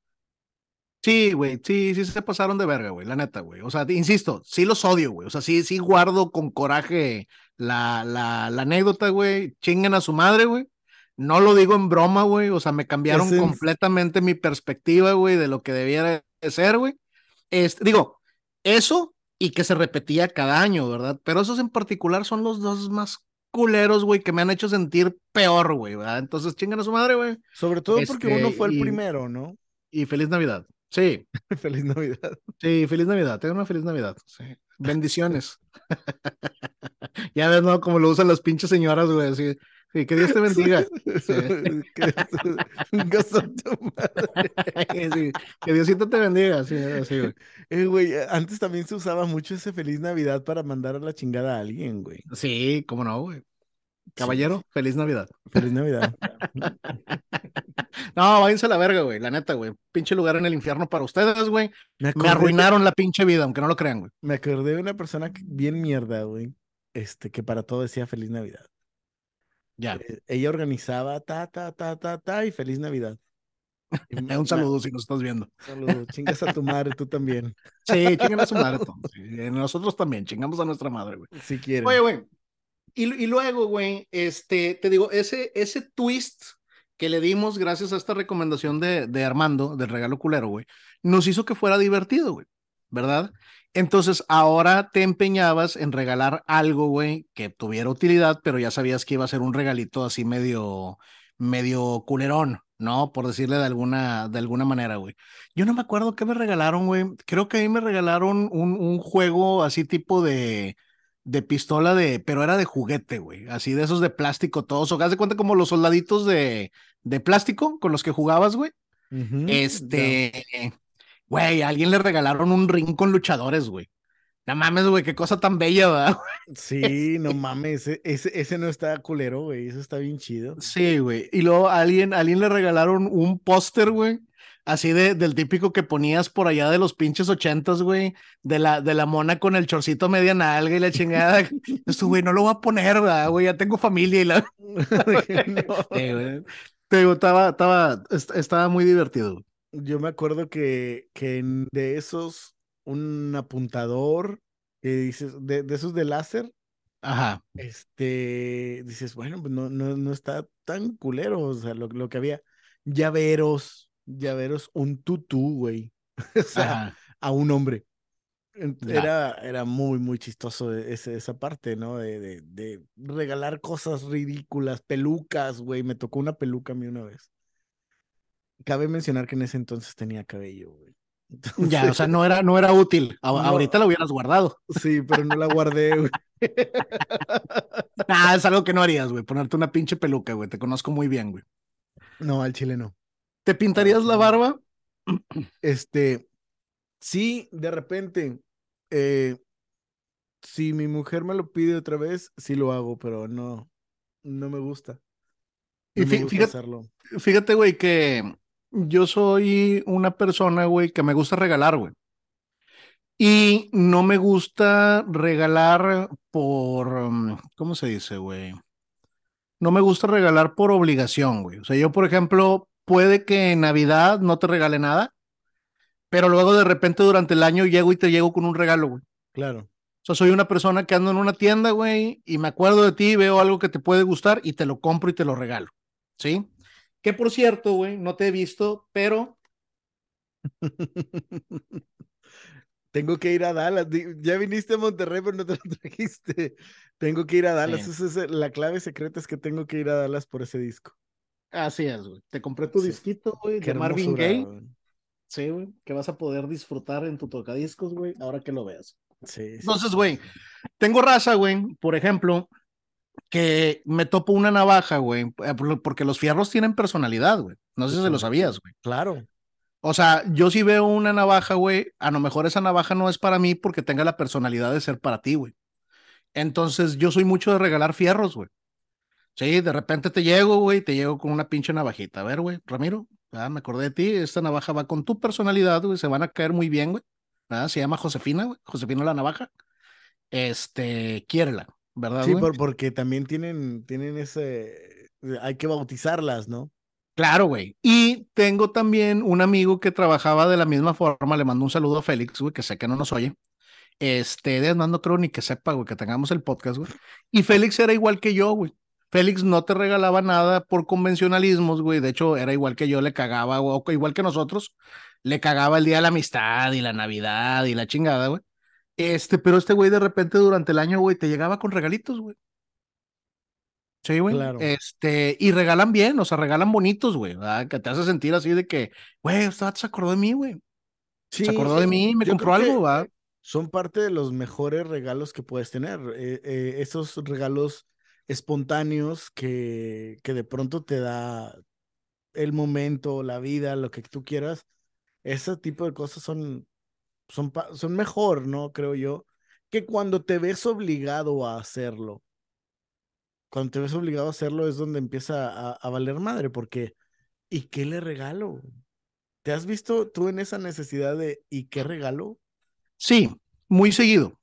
Sí, güey, sí, sí se pasaron de verga, güey, la neta, güey. O sea, insisto, sí los odio, güey. O sea, sí, sí guardo con coraje la, la, la anécdota, güey. Chinguen a su madre, güey. No lo digo en broma, güey. O sea, me cambiaron completamente mi perspectiva, güey, de lo que debiera de ser, güey. Este, digo, eso y que se repetía cada año, ¿verdad? Pero esos en particular son los dos más culeros, güey, que me han hecho sentir peor, güey, ¿verdad? Entonces chingan a su madre, güey. Sobre todo porque uno este, fue el primero, ¿no? Y feliz Navidad. Sí. feliz Navidad. Sí, feliz Navidad. Tengo una feliz Navidad. Sí. Bendiciones. ya ves, ¿no? Como lo usan las pinches señoras, güey, así. Sí, que Dios te bendiga. que Diosito te bendiga. Sí, así, güey. Eh, güey, antes también se usaba mucho ese feliz Navidad para mandar a la chingada a alguien, güey. Sí, cómo no, güey. Caballero, feliz Navidad. Feliz Navidad. no, váyanse a la verga, güey. La neta, güey. Pinche lugar en el infierno para ustedes, güey. Me, arruinaron la pinche vida, aunque no lo crean, güey. Me acordé de una persona bien mierda, güey. Este, que para todo decía feliz Navidad. Ya. Eh, ella organizaba ta, ta, ta, ta, ta y feliz Navidad. un saludo si nos estás viendo. Saludo, chingas a tu madre, tú también. Sí, chingan a su madre. Nosotros también, chingamos a nuestra madre, güey. Si quieren. Oye, güey. Y, luego, güey, este, te digo, ese, ese twist que le dimos gracias a esta recomendación de, de Armando, del regalo culero, güey, nos hizo que fuera divertido, güey, ¿verdad? Entonces, ahora te empeñabas en regalar algo, güey, que tuviera utilidad, pero ya sabías que iba a ser un regalito así medio, medio culerón, ¿no? Por decirle de alguna, de alguna manera, güey. Yo no me acuerdo qué me regalaron, güey. Creo que a mí me regalaron un, un juego así tipo de, de pistola de, pero era de juguete, güey. Así de esos de plástico todos. O haz de cuenta como los soldaditos de, de plástico con los que jugabas, güey. este, güey, a alguien le regalaron un ring con luchadores, güey. No mames, güey, qué cosa tan bella, ¿verdad? Sí, no mames, ese, ese, ese no está culero, güey, eso está bien chido. Sí, güey. Y luego a alguien, a alguien le regalaron un póster, güey, así de, del típico que ponías por allá de los pinches ochentas, güey, de la, de la mona con el chorcito media nalga y la chingada. Esto, güey, no lo voy a poner, ¿verdad, güey? Ya tengo familia y la... No. Te digo, estaba, estaba, est- estaba muy divertido. Yo me acuerdo que, que de esos, un apuntador que dices, de, de esos de láser, Ajá. este, dices, bueno, pues no, no, no está tan culero, o sea, lo, lo que había, llaveros, llaveros, un tutú, güey, o sea, Ajá. a un hombre. Era, era muy, muy chistoso ese- esa parte, ¿no? De, de, de regalar cosas ridículas, pelucas, güey, me tocó una peluca a mí una vez. Cabe mencionar que en ese entonces tenía cabello, güey. Ya, o sea, no era, no era útil. A- No. Ahorita lo hubieras guardado. Sí, pero no la guardé, güey. Ah, es algo que no harías, güey. Ponerte una pinche peluca, güey. Te conozco muy bien, güey. No, al chile no. ¿Te pintarías la barba? Este, sí, de repente, eh, si mi mujer me lo pide otra vez, sí lo hago, pero no, no me gusta. Y me gusta fíjate- hacerlo. Fíjate, güey, que yo soy una persona, güey, que me gusta regalar, güey. Y no me gusta regalar por, um, ¿cómo se dice, güey? No me gusta regalar por obligación, güey. O sea, yo, por ejemplo, puede que en Navidad no te regale nada, pero luego de repente durante el año llego y te llego con un regalo, güey. Claro. O sea, soy una persona que ando en una tienda, güey, y me acuerdo de ti, veo algo que te puede gustar y te lo compro y te lo regalo. ¿Sí? Que por cierto, güey, no te he visto, pero Tengo que ir a Dallas. Ya viniste a Monterrey, pero no te lo trajiste. Tengo que ir a Dallas. Sí. Esa es la clave secreta es que tengo que ir a Dallas por ese disco. Así es, güey. Te compré tu Sí. disquito, güey, de Marvin Gaye. Sí, güey, que vas a poder disfrutar en tu tocadiscos, güey, ahora que lo veas. Sí, sí. Entonces, güey, tengo raza, güey, por ejemplo, que me topo una navaja, güey, eh, por- porque los fierros tienen personalidad, güey. No sé si se lo sabías, güey. Claro. O sea, yo si veo una navaja, güey, a lo mejor esa navaja no es para mí porque tenga la personalidad de ser para ti, güey. Entonces, yo soy mucho de regalar fierros, güey. Sí, de repente te llego, güey, te llego con una pinche navajita. A ver, güey, Ramiro, ah, me acordé de ti, esta navaja va con tu personalidad, güey, se van a caer muy bien, güey. Ah, se llama Josefina, güey, Josefina la navaja. Este, quiérela, ¿verdad, Sí, güey? por- porque también tienen, tienen ese. Hay que bautizarlas, ¿no? Claro, güey. Y tengo también un amigo que trabajaba de la misma forma, le mando un saludo a Félix, güey, que sé que no nos oye. Este, de no creo ni que sepa, güey, que tengamos el podcast, güey. Y Félix era igual que yo, güey. Félix no te regalaba nada por convencionalismos, güey. De hecho, era igual que yo, le cagaba, o igual que nosotros, le cagaba el día de la amistad y la Navidad y la chingada, güey. Este, pero este güey de repente durante el año, güey, te llegaba con regalitos, güey. Sí, güey. Claro. Este, y regalan bien, o sea, regalan bonitos, güey, ¿verdad? Que te hace sentir así de que, güey, vato se acordó de mí, güey. Sí, Se acordó de mí, me compró algo, ¿va? Son parte de los mejores regalos que puedes tener. eh, eh, esos regalos espontáneos que, que de pronto te da el momento, la vida, lo que tú quieras. Ese tipo de cosas son, son, son mejor, ¿no? Creo yo, que cuando te ves obligado a hacerlo. Cuando te ves obligado a hacerlo es donde empieza a, a valer madre, porque ¿y qué le regalo? ¿Te has visto tú en esa necesidad de ¿y qué regalo? Sí, muy seguido.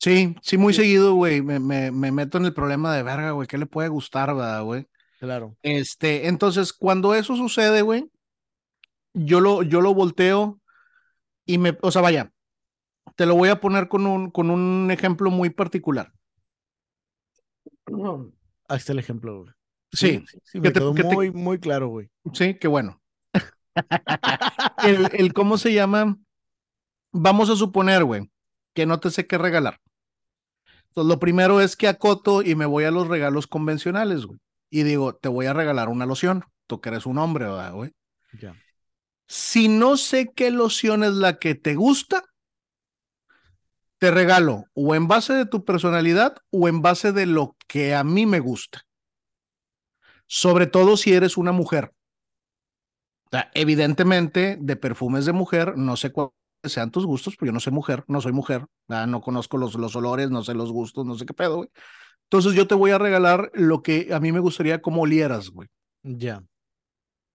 Sí, sí, muy Sí. seguido, güey. Me, me, me meto en el problema de verga, güey. ¿Qué le puede gustar, verdad, güey? Claro. Este, entonces, cuando eso sucede, güey, yo lo, yo lo volteo y me, o sea, vaya, te lo voy a poner con un, con un ejemplo muy particular. Ahí está el ejemplo, güey. Sí, sí, sí, que me te- quedó que te- muy, muy claro, güey. sí, qué bueno. El, el cómo se llama, vamos a suponer, güey, que no te sé qué regalar. Entonces, lo primero es que acoto y me voy a los regalos convencionales, güey. Y digo, te voy a regalar una loción. Tú que eres un hombre, ¿verdad, güey? Ya. Si no sé qué loción es la que te gusta, te regalo o en base de tu personalidad o en base de lo que a mí me gusta. Sobre todo si eres una mujer. O sea, evidentemente, de perfumes de mujer, no sé cuál sean tus gustos, pues yo no soy mujer, no soy mujer, no conozco los, los olores, no sé los gustos, no sé qué pedo, güey. Entonces yo te voy a regalar lo que a mí me gustaría como olieras, güey. Ya.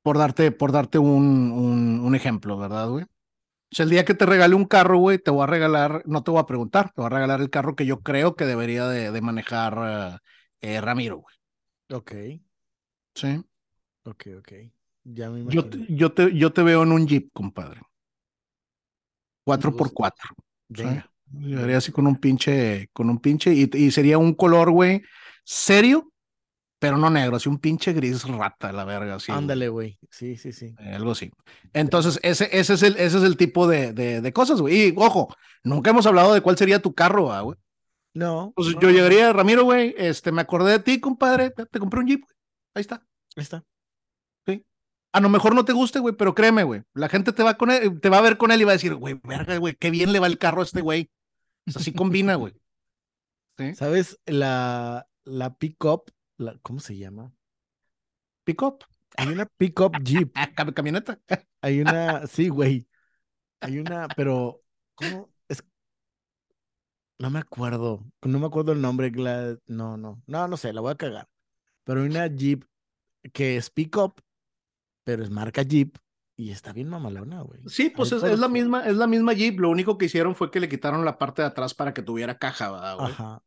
Por darte, por darte un, un, un ejemplo, ¿verdad, güey? O sea, el día que te regale un carro, güey, te voy a regalar, no te voy a preguntar, te voy a regalar el carro que yo creo que debería de, de manejar eh, Ramiro, güey. Ok. Sí. Ok, ok. Ya me yo, yo, te, yo te veo en un Jeep, compadre. 4x4. Venga. ¿sí? Haría así con un pinche, con un pinche, y, y sería un color, güey, serio, pero no negro, así un pinche gris rata, la verga. Así, Ándale, güey. Sí, sí, sí. Eh, algo así. Entonces, ese, ese, es, el, ese es el tipo de, de, de cosas, güey. Y ojo, nunca hemos hablado de cuál sería tu carro, güey. No. Pues no, yo llegaría, Ramiro, güey, este, me acordé de ti, compadre, te, te compré un Jeep, güey. Ahí está. Ahí está. A lo mejor no te guste, güey, pero créeme, güey, la gente te va, con él, te va a ver con él y va a decir, güey, verga, güey, qué bien le va el carro a este güey. O sea, así combina, güey. ¿Sí? ¿Sabes? La, la pick-up, la, ¿cómo se llama? Pick-up. Hay una pick-up Jeep. Cam camioneta. Hay una, sí, güey. Hay una, pero, ¿cómo? Es, no me acuerdo. No me acuerdo el nombre. No, no. No, no sé, la voy a cagar. Pero hay una Jeep que es pick-up, pero es marca Jeep y está bien mamalona, güey. Sí, pues es, es, la misma, es la misma Jeep. Lo único que hicieron fue que le quitaron la parte de atrás para que tuviera caja, ¿verdad, güey? Ajá.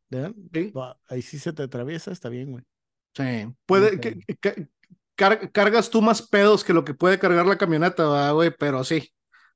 ¿Sí? Ahí sí se te atraviesa, está bien, güey. Sí. Puede, que, que, car cargas tú más pedos que lo que puede cargar la camioneta, ¿verdad, güey? Pero sí.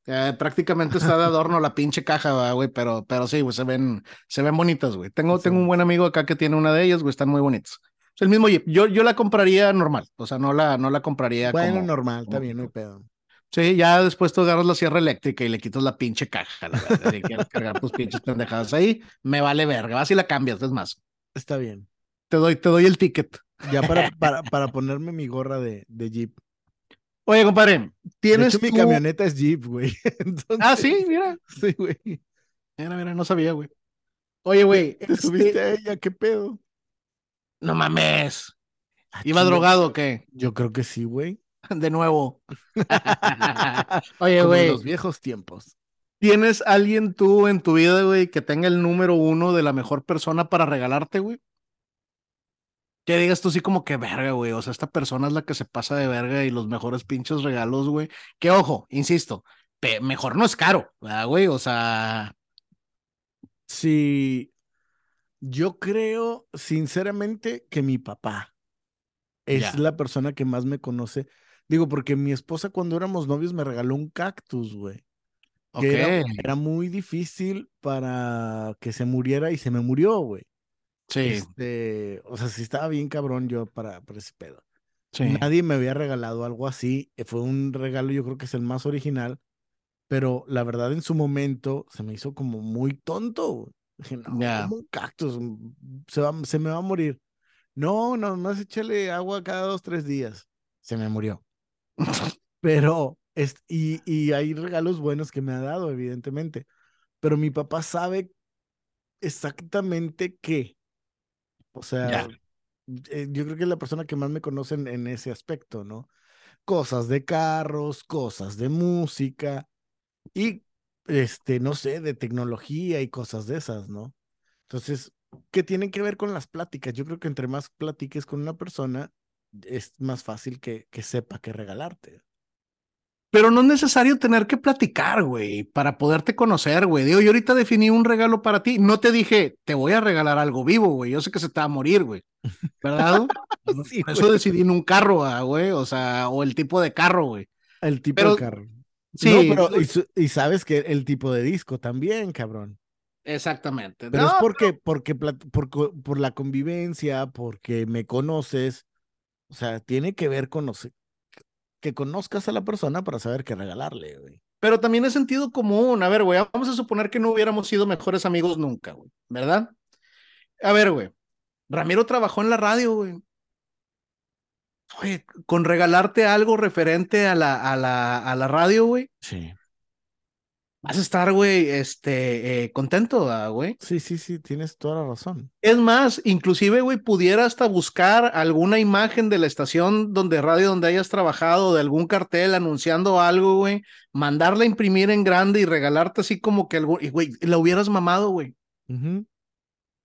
Eh, prácticamente está de adorno la pinche caja, güey, pero, pero sí, güey, se ven, se ven bonitas, güey. Tengo, sí. tengo un buen amigo acá que tiene una de ellas, güey, están muy bonitas. El mismo Jeep. Yo, yo la compraría normal, o sea, no la, no la compraría Bueno, como, normal, como, bien, no hay pedo. Sí, ya después tú agarras la sierra eléctrica y le quitas la pinche caja, la verdad, y quieres cargar tus pinches pendejadas ahí, me vale verga, vas y la cambias, es más. Está bien. Te doy, te doy el ticket. Ya para, para, para ponerme mi gorra de, de Jeep. Oye, compadre, tienes. De hecho, mi camioneta es Jeep, güey. Entonces... Ah, sí, mira. Sí, güey. Mira, mira, no sabía, güey. Oye, güey. ¿Te este... subiste a ella? ¿Qué pedo? No mames. ¿Iba drogado o qué? Yo creo que sí, güey. De nuevo. Oye, güey. los viejos tiempos. ¿Tienes alguien tú en tu vida, güey, que tenga el número uno de la mejor persona para regalarte, güey? que digas tú así como que verga, güey. O sea, esta persona es la que se pasa de verga y los mejores pinches regalos, güey. Que ojo, insisto, mejor no es caro, ¿verdad, güey? O sea. Sí. Yo creo, sinceramente, que mi papá es yeah. la persona que más me conoce. Digo, porque mi esposa cuando éramos novios me regaló un cactus, güey. Okay. Era, era muy difícil para que se muriera y se me murió, güey. Sí. Este, o sea, sí estaba bien cabrón yo para, para ese pedo. Sí. Nadie me había regalado algo así. Eh, Fue un regalo, yo creo que es el más original, pero la verdad en su momento se me hizo como muy tonto. Dije, no, yeah. como un cactus, se, va, se me va a morir. No, no, más échale agua cada dos, tres días. Se me murió. pero, es, y, y hay regalos buenos que me ha dado, evidentemente. Pero mi papá sabe exactamente qué. O sea, yeah. eh, yo creo que es la persona que más me conoce en, en, ese aspecto, ¿no? Cosas de carros, cosas de música y, este, no sé, de tecnología y cosas de esas, ¿no? Entonces, ¿qué tienen que ver con las pláticas? Yo creo que entre más platiques con una persona, es más fácil que, que sepa qué regalarte. Pero no es necesario tener que platicar, güey, para poderte conocer, güey. Digo, yo ahorita definí un regalo para ti. No te dije, te voy a regalar algo vivo, güey. Yo sé que se te va a morir, güey. ¿Verdad? sí, Por eso güey. decidí en un carro, güey. O sea, o el tipo de carro, güey. El tipo pero, de carro. Sí. No, pero, y, y, sabes que el tipo de disco también, cabrón. Exactamente. Pero no, es porque, porque, por, por la convivencia, porque me conoces. O sea, tiene que ver con, que conozcas a la persona para saber qué regalarle, güey. Pero también es sentido común. A ver, güey, vamos a suponer que no hubiéramos sido mejores amigos nunca, güey, ¿verdad? A ver, güey, Ramiro trabajó en la radio, güey. Oye, con regalarte algo referente a la, a la, a la radio, güey. Sí. vas a estar, güey, este, eh, contento, güey. Sí, sí, sí, tienes toda la razón. Es más, inclusive, güey, pudiera hasta buscar alguna imagen de la estación donde radio donde hayas trabajado, de algún cartel anunciando algo, güey, mandarla a imprimir en grande y regalarte así como que algo, y güey, la hubieras mamado, güey.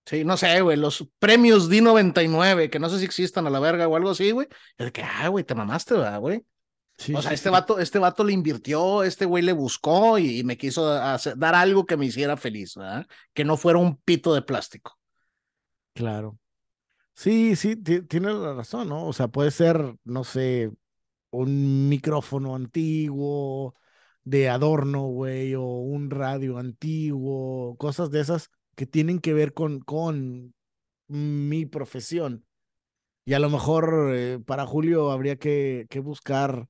Sí, no sé, güey, los premios D99, que no sé si existan a la verga o algo así, güey. Es que, ah, güey, te mamaste, ¿verdad, güey? o sea, este, Vato, este vato le invirtió, este güey le buscó y, me quiso dar algo que me hiciera feliz, ¿verdad? Que no fuera un pito de plástico. Claro. Sí, sí, tiene la razón, ¿no? O sea, puede ser, no sé, un micrófono antiguo de adorno, güey, o un radio antiguo, cosas de esas que tienen que ver con, con mi profesión. Y a lo mejor eh, para Julio habría que, que buscar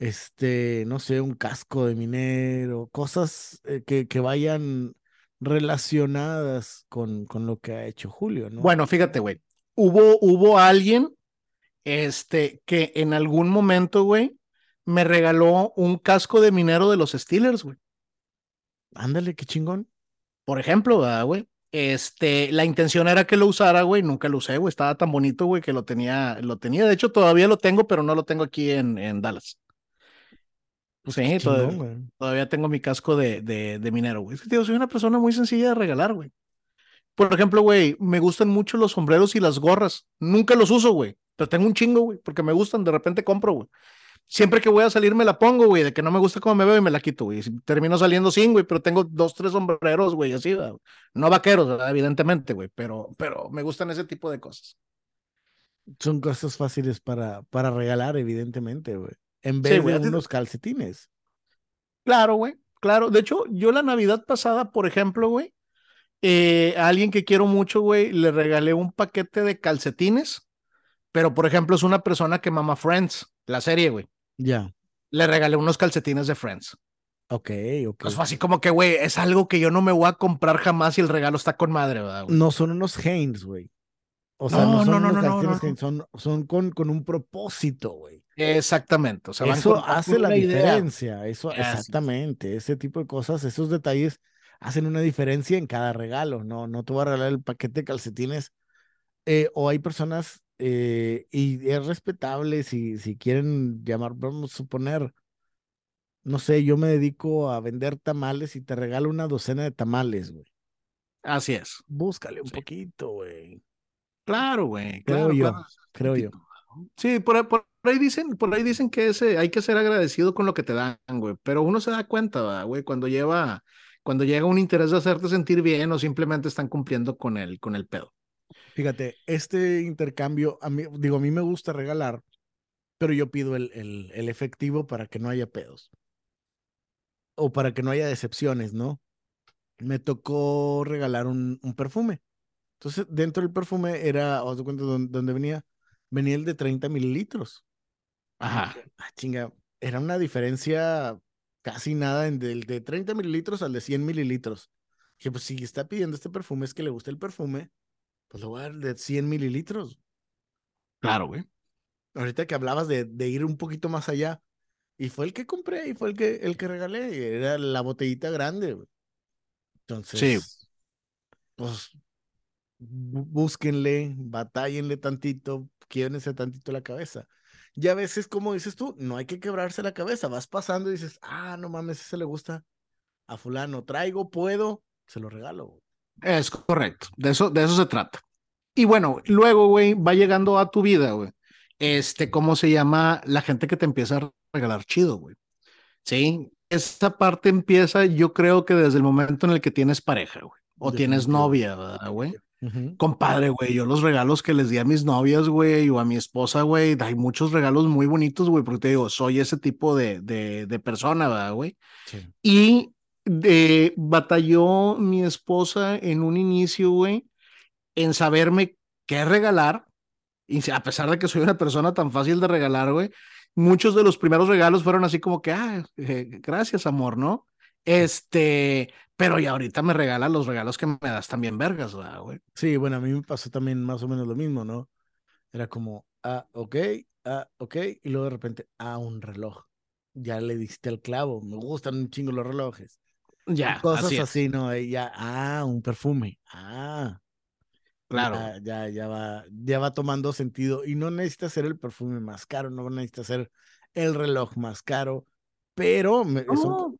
este, no sé, un casco de minero, cosas eh, que, que, vayan relacionadas con, con lo que ha hecho Julio, ¿no? Bueno, fíjate, güey, hubo, hubo alguien, este, que en algún momento, güey, me regaló un casco de minero de los Steelers, güey. Ándale, qué chingón. Por ejemplo, güey. Este, la intención era que lo usara, güey, nunca lo usé, güey, estaba tan bonito, güey, que lo tenía, lo tenía, de hecho todavía lo tengo, pero no lo tengo aquí en, en Dallas. Pues sí, todavía, tengo mi casco de, de, de minero, güey. Tío, soy una persona muy sencilla de regalar, güey. Por ejemplo, güey, me gustan mucho los sombreros y las gorras. Nunca los uso, güey. Pero tengo un chingo, güey, porque me gustan. De repente compro, güey. Siempre que voy a salir me la pongo, güey. De que no me gusta cómo me veo y me la quito, güey. Termino saliendo sin, güey, pero tengo dos, tres sombreros, güey, así, güey. No vaqueros, evidentemente, güey. Pero, pero me gustan ese tipo de cosas. Son cosas fáciles para, para regalar, evidentemente, güey en vez de unos calcetines. Claro, güey, claro. De hecho, yo la Navidad pasada, por ejemplo, güey, eh, a alguien que quiero mucho, güey, le regalé un paquete de calcetines, pero por ejemplo es una persona que mama Friends, la serie, güey. Ya. Le regalé unos calcetines de Friends. Ok, ok. Pues fue así como que, güey, es algo que yo no me voy a comprar jamás y el regalo está con madre, ¿verdad? No son unos Hanes, güey. O sea, no, no, no, no, no, no, son, son con, con un propósito, güey. Exactamente. O sea, eso hace la diferencia. Eso, exactamente. Ese tipo de cosas, esos detalles hacen una diferencia en cada regalo. No, no te voy a regalar el paquete de calcetines. Eh, o hay personas, eh, y es respetable si, si quieren llamar, vamos a suponer, no sé, yo me dedico a vender tamales y te regalo una docena de tamales, güey. Así es. Búscale un poquito, güey. Claro, güey. Creo yo, creo yo. Sí, por, por, ahí dicen, por ahí dicen que ese, hay que ser agradecido con lo que te dan, güey. Pero uno se da cuenta, güey, cuando lleva, cuando llega un interés de hacerte sentir bien o simplemente están cumpliendo con el, con el pedo. Fíjate, este intercambio, a mí, digo, a mí me gusta regalar, pero yo pido el, el, el efectivo para que no haya pedos. O para que no haya decepciones, ¿no? Me tocó regalar un, un perfume. Entonces, dentro del perfume era, os cuenta dónde, venía, venía el de 30 mililitros. Ajá. Ah, chinga, era una diferencia casi nada en del de 30 mililitros al de 100 mililitros. Que pues si está pidiendo este perfume es que le gusta el perfume, pues lo voy a dar de 100 mililitros. Claro, güey. Ahorita que hablabas de, de, ir un poquito más allá, y fue el que compré y fue el que, el que regalé, era la botellita grande. Entonces, sí. pues búsquenle, batállenle tantito, quiebrense tantito la cabeza. Y a veces, como dices tú, no hay que quebrarse la cabeza, vas pasando y dices, ah, no mames, ese le gusta a fulano, traigo, puedo, se lo regalo. Es correcto, de eso, de eso se trata. Y bueno, luego, güey, va llegando a tu vida, güey. Este, ¿cómo se llama? La gente que te empieza a regalar chido, güey. Sí, esa parte empieza, yo creo que desde el momento en el que tienes pareja, güey, o tienes novia, güey? Compadre, güey, yo los regalos que les di a mis novias, güey, o a mi esposa, güey, hay muchos regalos muy bonitos, güey, porque te digo, soy ese tipo de, de, de persona, ¿verdad, güey? Y de, batalló mi esposa en un inicio, güey, en saberme qué regalar, y a pesar de que soy una persona tan fácil de regalar, güey, muchos de los primeros regalos fueron así como que, ah, eh, gracias, amor, ¿no? Este, pero y ahorita me regala los regalos que me das también vergas, güey. Sí, bueno, a mí me pasó también más o menos lo mismo, ¿no? Era como, ah, ok, ah, ok, y luego de repente, ah, un reloj. Ya le diste el clavo, me gustan un chingo los relojes. Ya, Cosas así, ¿no? Y ya, ah, un perfume. Ah, Claro. ya, ya, ya va, ya va tomando sentido. Y no necesita ser el perfume más caro, no necesita ser el reloj más caro, pero me- No,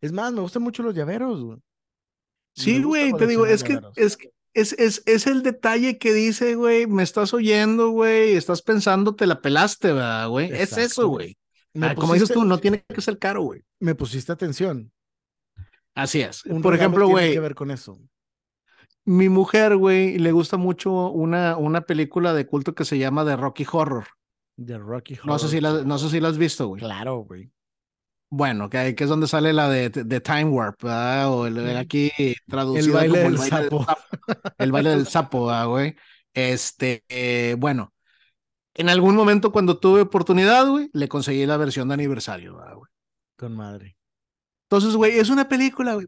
es más, me gustan mucho los llaveros, güey. Sí, güey, te digo, es que es, que- es, es, es el detalle que dice, güey, me estás oyendo, güey, estás pensando, te la pelaste, ¿verdad, güey? Es eso, güey. Ah, Como dices tú, no tiene que ser caro, güey. Me pusiste atención. Así es. Un Por ejemplo, güey, que ver con eso. mi mujer, güey, le gusta mucho una, una película de culto que se llama The Rocky Horror. De Rocky Horror. No sé si la, no sé si la has visto, güey. Claro, güey. Bueno, que, que es donde sale la de, de Time Warp, ¿verdad? O el, el aquí traducido El baile como del sapo. el baile del sapo, ¿verdad, güey. Este, eh, bueno, en algún momento cuando tuve oportunidad, güey, le conseguí la versión de aniversario, ¿verdad, güey. Con madre. Entonces, güey, es una película, güey.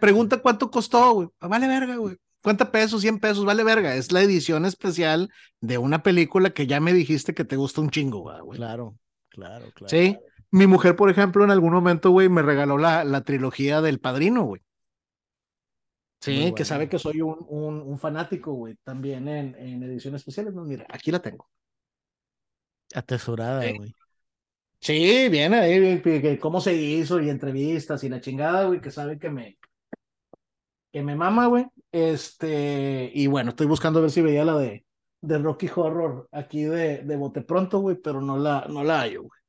Pregunta cuánto costó, güey. Vale verga, güey. ¿Cuánto pesos? 100 pesos, vale verga. Es la edición especial de una película que ya me dijiste que te gusta un chingo, ¿verdad, güey. Claro, claro, claro. Sí. Mi mujer, por ejemplo, en algún momento, güey, me regaló la, la trilogía del Padrino, güey. Sí, que sabe que soy un, un, un fanático, güey, también en, en ediciones especiales. No, mira, aquí la tengo. Atesorada, güey. Sí, viene ahí, que cómo se hizo y entrevistas y la chingada, güey, que sabe que me, que me mama, güey. Este, y bueno, estoy buscando a ver si veía la de, de Rocky Horror aquí de, de Bote Pronto, güey, pero no la, no la hallo, güey.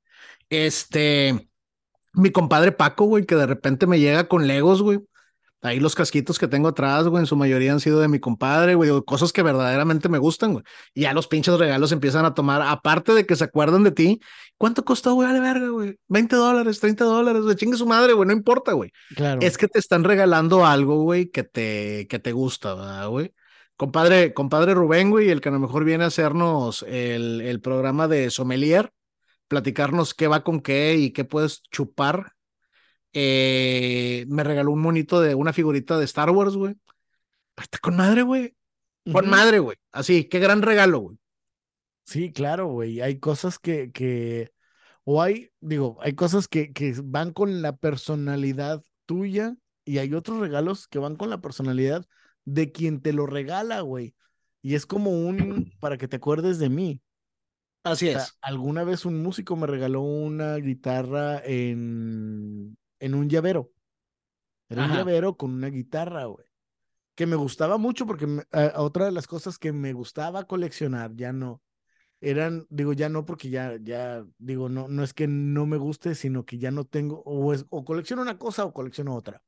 Este, mi compadre Paco, güey, que de repente me llega con Legos, güey. Ahí los casquitos que tengo atrás, güey, en su mayoría han sido de mi compadre, güey, cosas que verdaderamente me gustan, güey. Y ya los pinches regalos empiezan a tomar, aparte de que se acuerdan de ti, ¿cuánto costó, güey? Vale verga, güey. 20 dólares, 30 dólares, güey, chingue su madre, güey, no importa, güey. Claro. Es que te están regalando algo, güey, que te, que te gusta, ¿verdad, güey? Compadre, compadre Rubén, güey, el que a lo mejor viene a hacernos el, el programa de sommelier, platicarnos qué va con qué y qué puedes chupar. Eh, me regaló un monito de una figurita de Star Wars, güey. Está con madre, güey. Con madre, güey. Así, qué gran regalo, güey. Sí, claro, güey. Hay cosas que, que, o hay, digo, hay cosas que, que van con la personalidad tuya y hay otros regalos que van con la personalidad de quien te lo regala, güey. Y es como un, para que te acuerdes de mí. Así O sea, es. alguna vez un músico me regaló una guitarra en, en un llavero. Era un llavero con una guitarra, güey. Que me gustaba mucho porque me- a- a otra de las cosas que me gustaba coleccionar, ya no. Eran, digo, ya no porque ya, ya, digo, no, no es que no me guste, sino que ya no tengo, o, es, o colecciono una cosa o colecciono otra.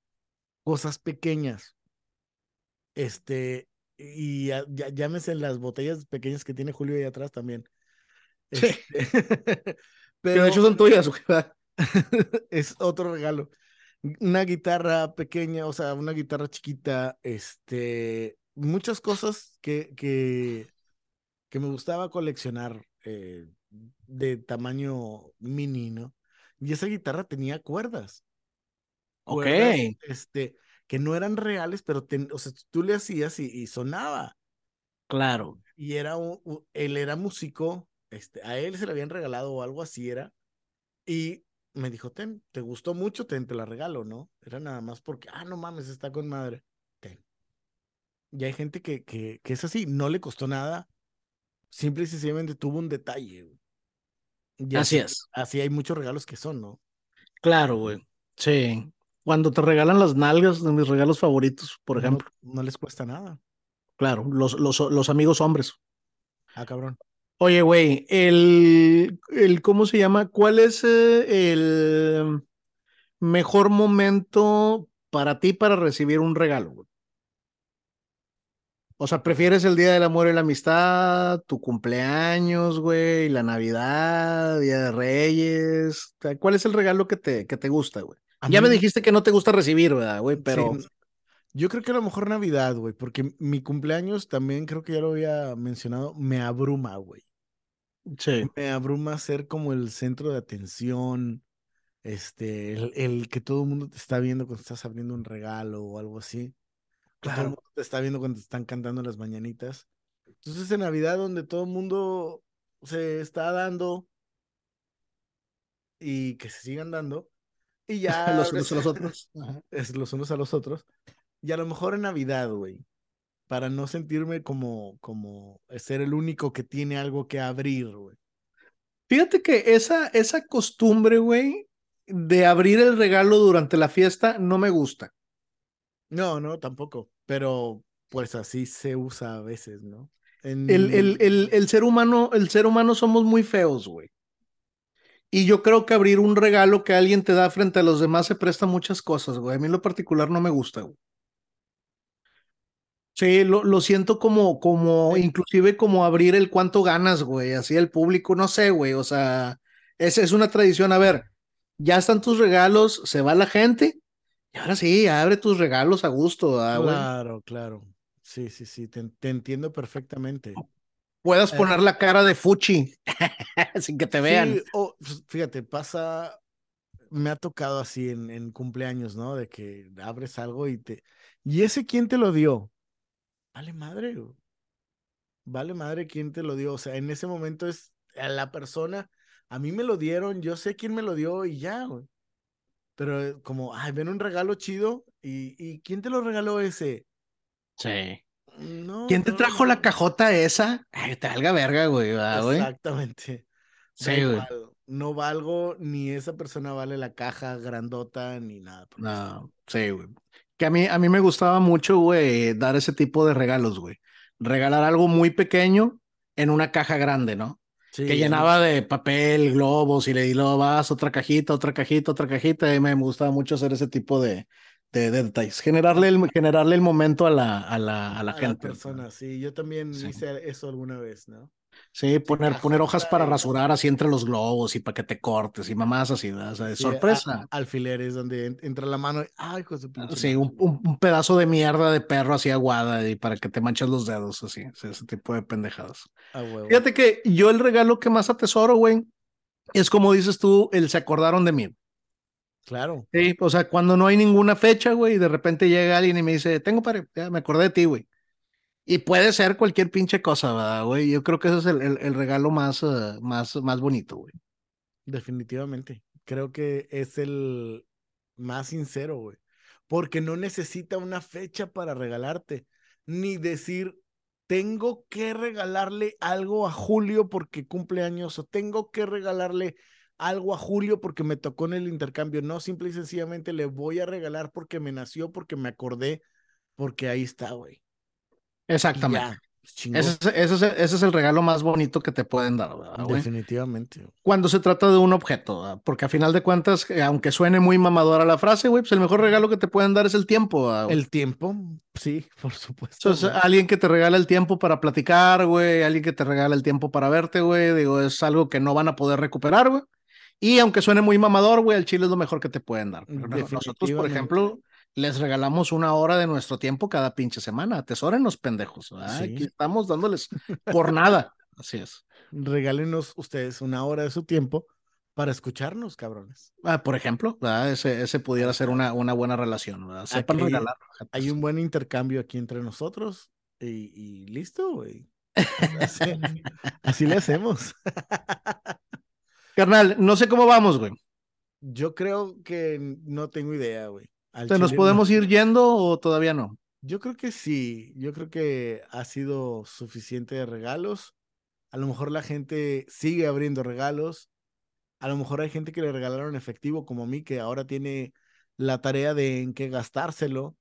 Cosas pequeñas. Este, y ya, ya, llámese las botellas pequeñas que tiene Julio ahí atrás también. Sí. Este, Que pero de hecho son tuyas, güey. es otro regalo. Una guitarra pequeña, o sea, una guitarra chiquita, este, muchas cosas que, que, que me gustaba coleccionar eh, de tamaño mini, ¿no? Y esa guitarra tenía cuerdas. Ok. Cuerdas, este, que no eran reales, pero ten- o sea, tú le hacías y, y sonaba. Claro. Y era un, un- él era músico, este, a él se le habían regalado o algo así era. Y me dijo, ten, ¿te gustó mucho? Ten, te la regalo, ¿no? Era nada más porque, ah, no mames, está con madre. Ten. Y hay gente que, que, que es así, no le costó nada, simple y sencillamente tuvo un detalle. Así es. Así hay muchos regalos que son, ¿no? Claro, güey. Sí. Cuando te regalan las nalgas, de mis regalos favoritos, por No- ejemplo. No, les cuesta nada. Claro, los, los, los amigos hombres. Ah, cabrón. Oye, güey, el, el, ¿cómo se llama? ¿Cuál es eh, el mejor momento para ti para recibir un regalo, güey? O sea, ¿prefieres el Día del Amor y la Amistad, tu cumpleaños, güey, la Navidad, Día de Reyes? ¿Cuál es el regalo que te, que te gusta, güey? Ya me dijiste que no te gusta recibir, ¿verdad, güey? Pero yo creo que a lo mejor Navidad, güey, porque mi cumpleaños también creo que ya lo había mencionado, me abruma, güey. Sí, Me abruma ser como el centro de atención, este, el, el que todo el mundo te está viendo cuando estás abriendo un regalo o algo así. Todo el mundo te está viendo cuando te están cantando las mañanitas. Entonces en Navidad donde todo el mundo se está dando y que se sigan dando. Y ya. los unos a los otros. Es los unos a los otros. Y a lo mejor en Navidad, güey. Para no sentirme como, como ser el único que tiene algo que abrir, güey. Fíjate que esa, esa costumbre, güey, de abrir el regalo durante la fiesta no me gusta. No, no, tampoco. Pero pues así se usa a veces, ¿no? El, el, el, el, ser humano, el ser humano somos muy feos, güey. Y yo creo que abrir un regalo que alguien te da frente a los demás se presta muchas cosas, güey. A mí en lo particular no me gusta, güey. Sí, lo, lo siento como, como, inclusive como abrir el cuánto ganas, güey, así el público, no sé, güey, o sea, esa es una tradición. A ver, ya están tus regalos, se va la gente, y ahora sí, abre tus regalos a gusto, güey. Claro, claro. Sí, sí, sí, te, entiendo perfectamente. Puedas eh, poner la cara de Fuchi sin que te vean. Sí, pues, fíjate, pasa, me ha tocado así en, en cumpleaños, ¿no? De que abres algo y te... ¿Y ese quién te lo dio? Vale madre, Vale madre quién te lo dio. O sea, en ese momento es a la persona, a mí me lo dieron, yo sé quién me lo dio y ya, güey. Pero como, ay, ven un regalo chido y, y ¿quién te lo regaló ese? Sí. No, ¿Quién te trajo la cajota esa? Ay, te valga verga, güey, güey. Exactamente. Sí, güey. No valgo, ni esa persona vale la caja grandota, ni nada. No, sí, güey. Que a mí, a mí me gustaba mucho, güey, dar ese tipo de regalos, güey. Regalar algo muy pequeño en una caja grande, ¿no? Sí, que llenaba de papel, globos y le di vas, otra cajita, otra cajita, otra cajita. Y me gustaba mucho hacer ese tipo de, de, detalles. Generarle el, generarle el momento a la, a la, a la gente. persona, sí. Yo también hice eso alguna vez, ¿no? Sí, poner, poner hojas para rasurar así entre los globos y para que te cortes y mamás así, o sea, de sorpresa. alfileres donde entra la mano, ay, Sí, un, un, pedazo de mierda de perro así aguada y para que te manches los dedos, así, ese tipo de pendejadas. Fíjate que yo el regalo que más atesoro, güey, es como dices tú, el se acordaron de mí. Claro. Sí, o sea, cuando no hay ninguna fecha, güey, y de repente llega alguien y me dice, tengo para, ya me acordé de ti, güey. Y puede ser cualquier pinche cosa, ¿verdad, güey? Yo creo que ese es el, el, regalo más, uh, más, más bonito, güey. Definitivamente. Creo que es el más sincero, güey. Porque no necesita una fecha para regalarte, ni decir, tengo que regalarle algo a Julio porque cumple años, o tengo que regalarle algo a Julio porque me tocó en el intercambio. No, simple y sencillamente le voy a regalar porque me nació, porque me acordé, porque ahí está, güey. Exactamente. Ese es, el regalo más bonito que te pueden dar, Definitivamente. Cuando se trata de un objeto, porque a final de cuentas, eh, aunque suene muy mamadora la frase, güey, pues el mejor regalo que te pueden dar es el tiempo. El tiempo, sí, por supuesto. Entonces, alguien que te regala el tiempo para platicar, güey, alguien que te regala el tiempo para verte, güey, digo, es algo que no van a poder recuperar, güey. Y aunque suene muy mamador, güey, el chile es lo mejor que te pueden dar. nosotros, por ejemplo, les regalamos una hora de nuestro tiempo cada pinche semana. Atesórenos, pendejos. Aquí estamos dándoles por nada. Así es. Regálenos ustedes una hora de su tiempo para escucharnos, cabrones. Ah, por ejemplo, ese, ese pudiera ser una, una buena relación. Sepan regalar. Hay un buen intercambio aquí entre nosotros y, listo, güey. Así, le hacemos. Carnal, no sé cómo vamos, güey. Yo creo que no tengo idea, güey. ¿Te nos podemos ir yendo o todavía no? Yo creo que sí, yo creo que ha sido suficiente de regalos. A lo mejor la gente sigue abriendo regalos. A lo mejor hay gente que le regalaron efectivo como a mí, que ahora tiene la tarea de en qué gastárselo.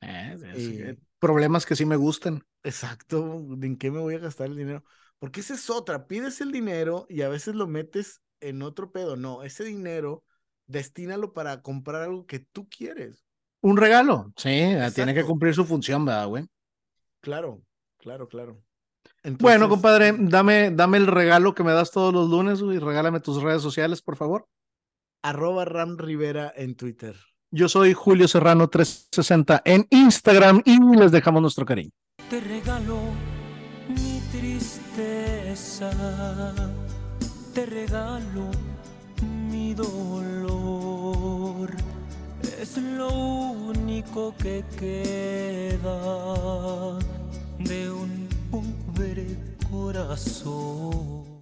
Eh, problemas que sí me gustan. Exacto, en qué me voy a gastar el dinero. Porque esa es otra, pides el dinero y a veces lo metes en otro pedo. No, ese dinero destínalo para comprar algo que tú quieres. Un regalo, sí, ah, tiene que cumplir su función, ¿verdad, güey? Claro, claro, claro. bueno, compadre, dame, dame el regalo que me das todos los lunes, y regálame tus redes sociales, por favor. Arroba Ram Rivera en Twitter. Yo soy Julio Serrano 360 en Instagram y les dejamos nuestro cariño. Te regalo mi tristeza, te regalo mi dolor es lo único que queda de un pobre corazón.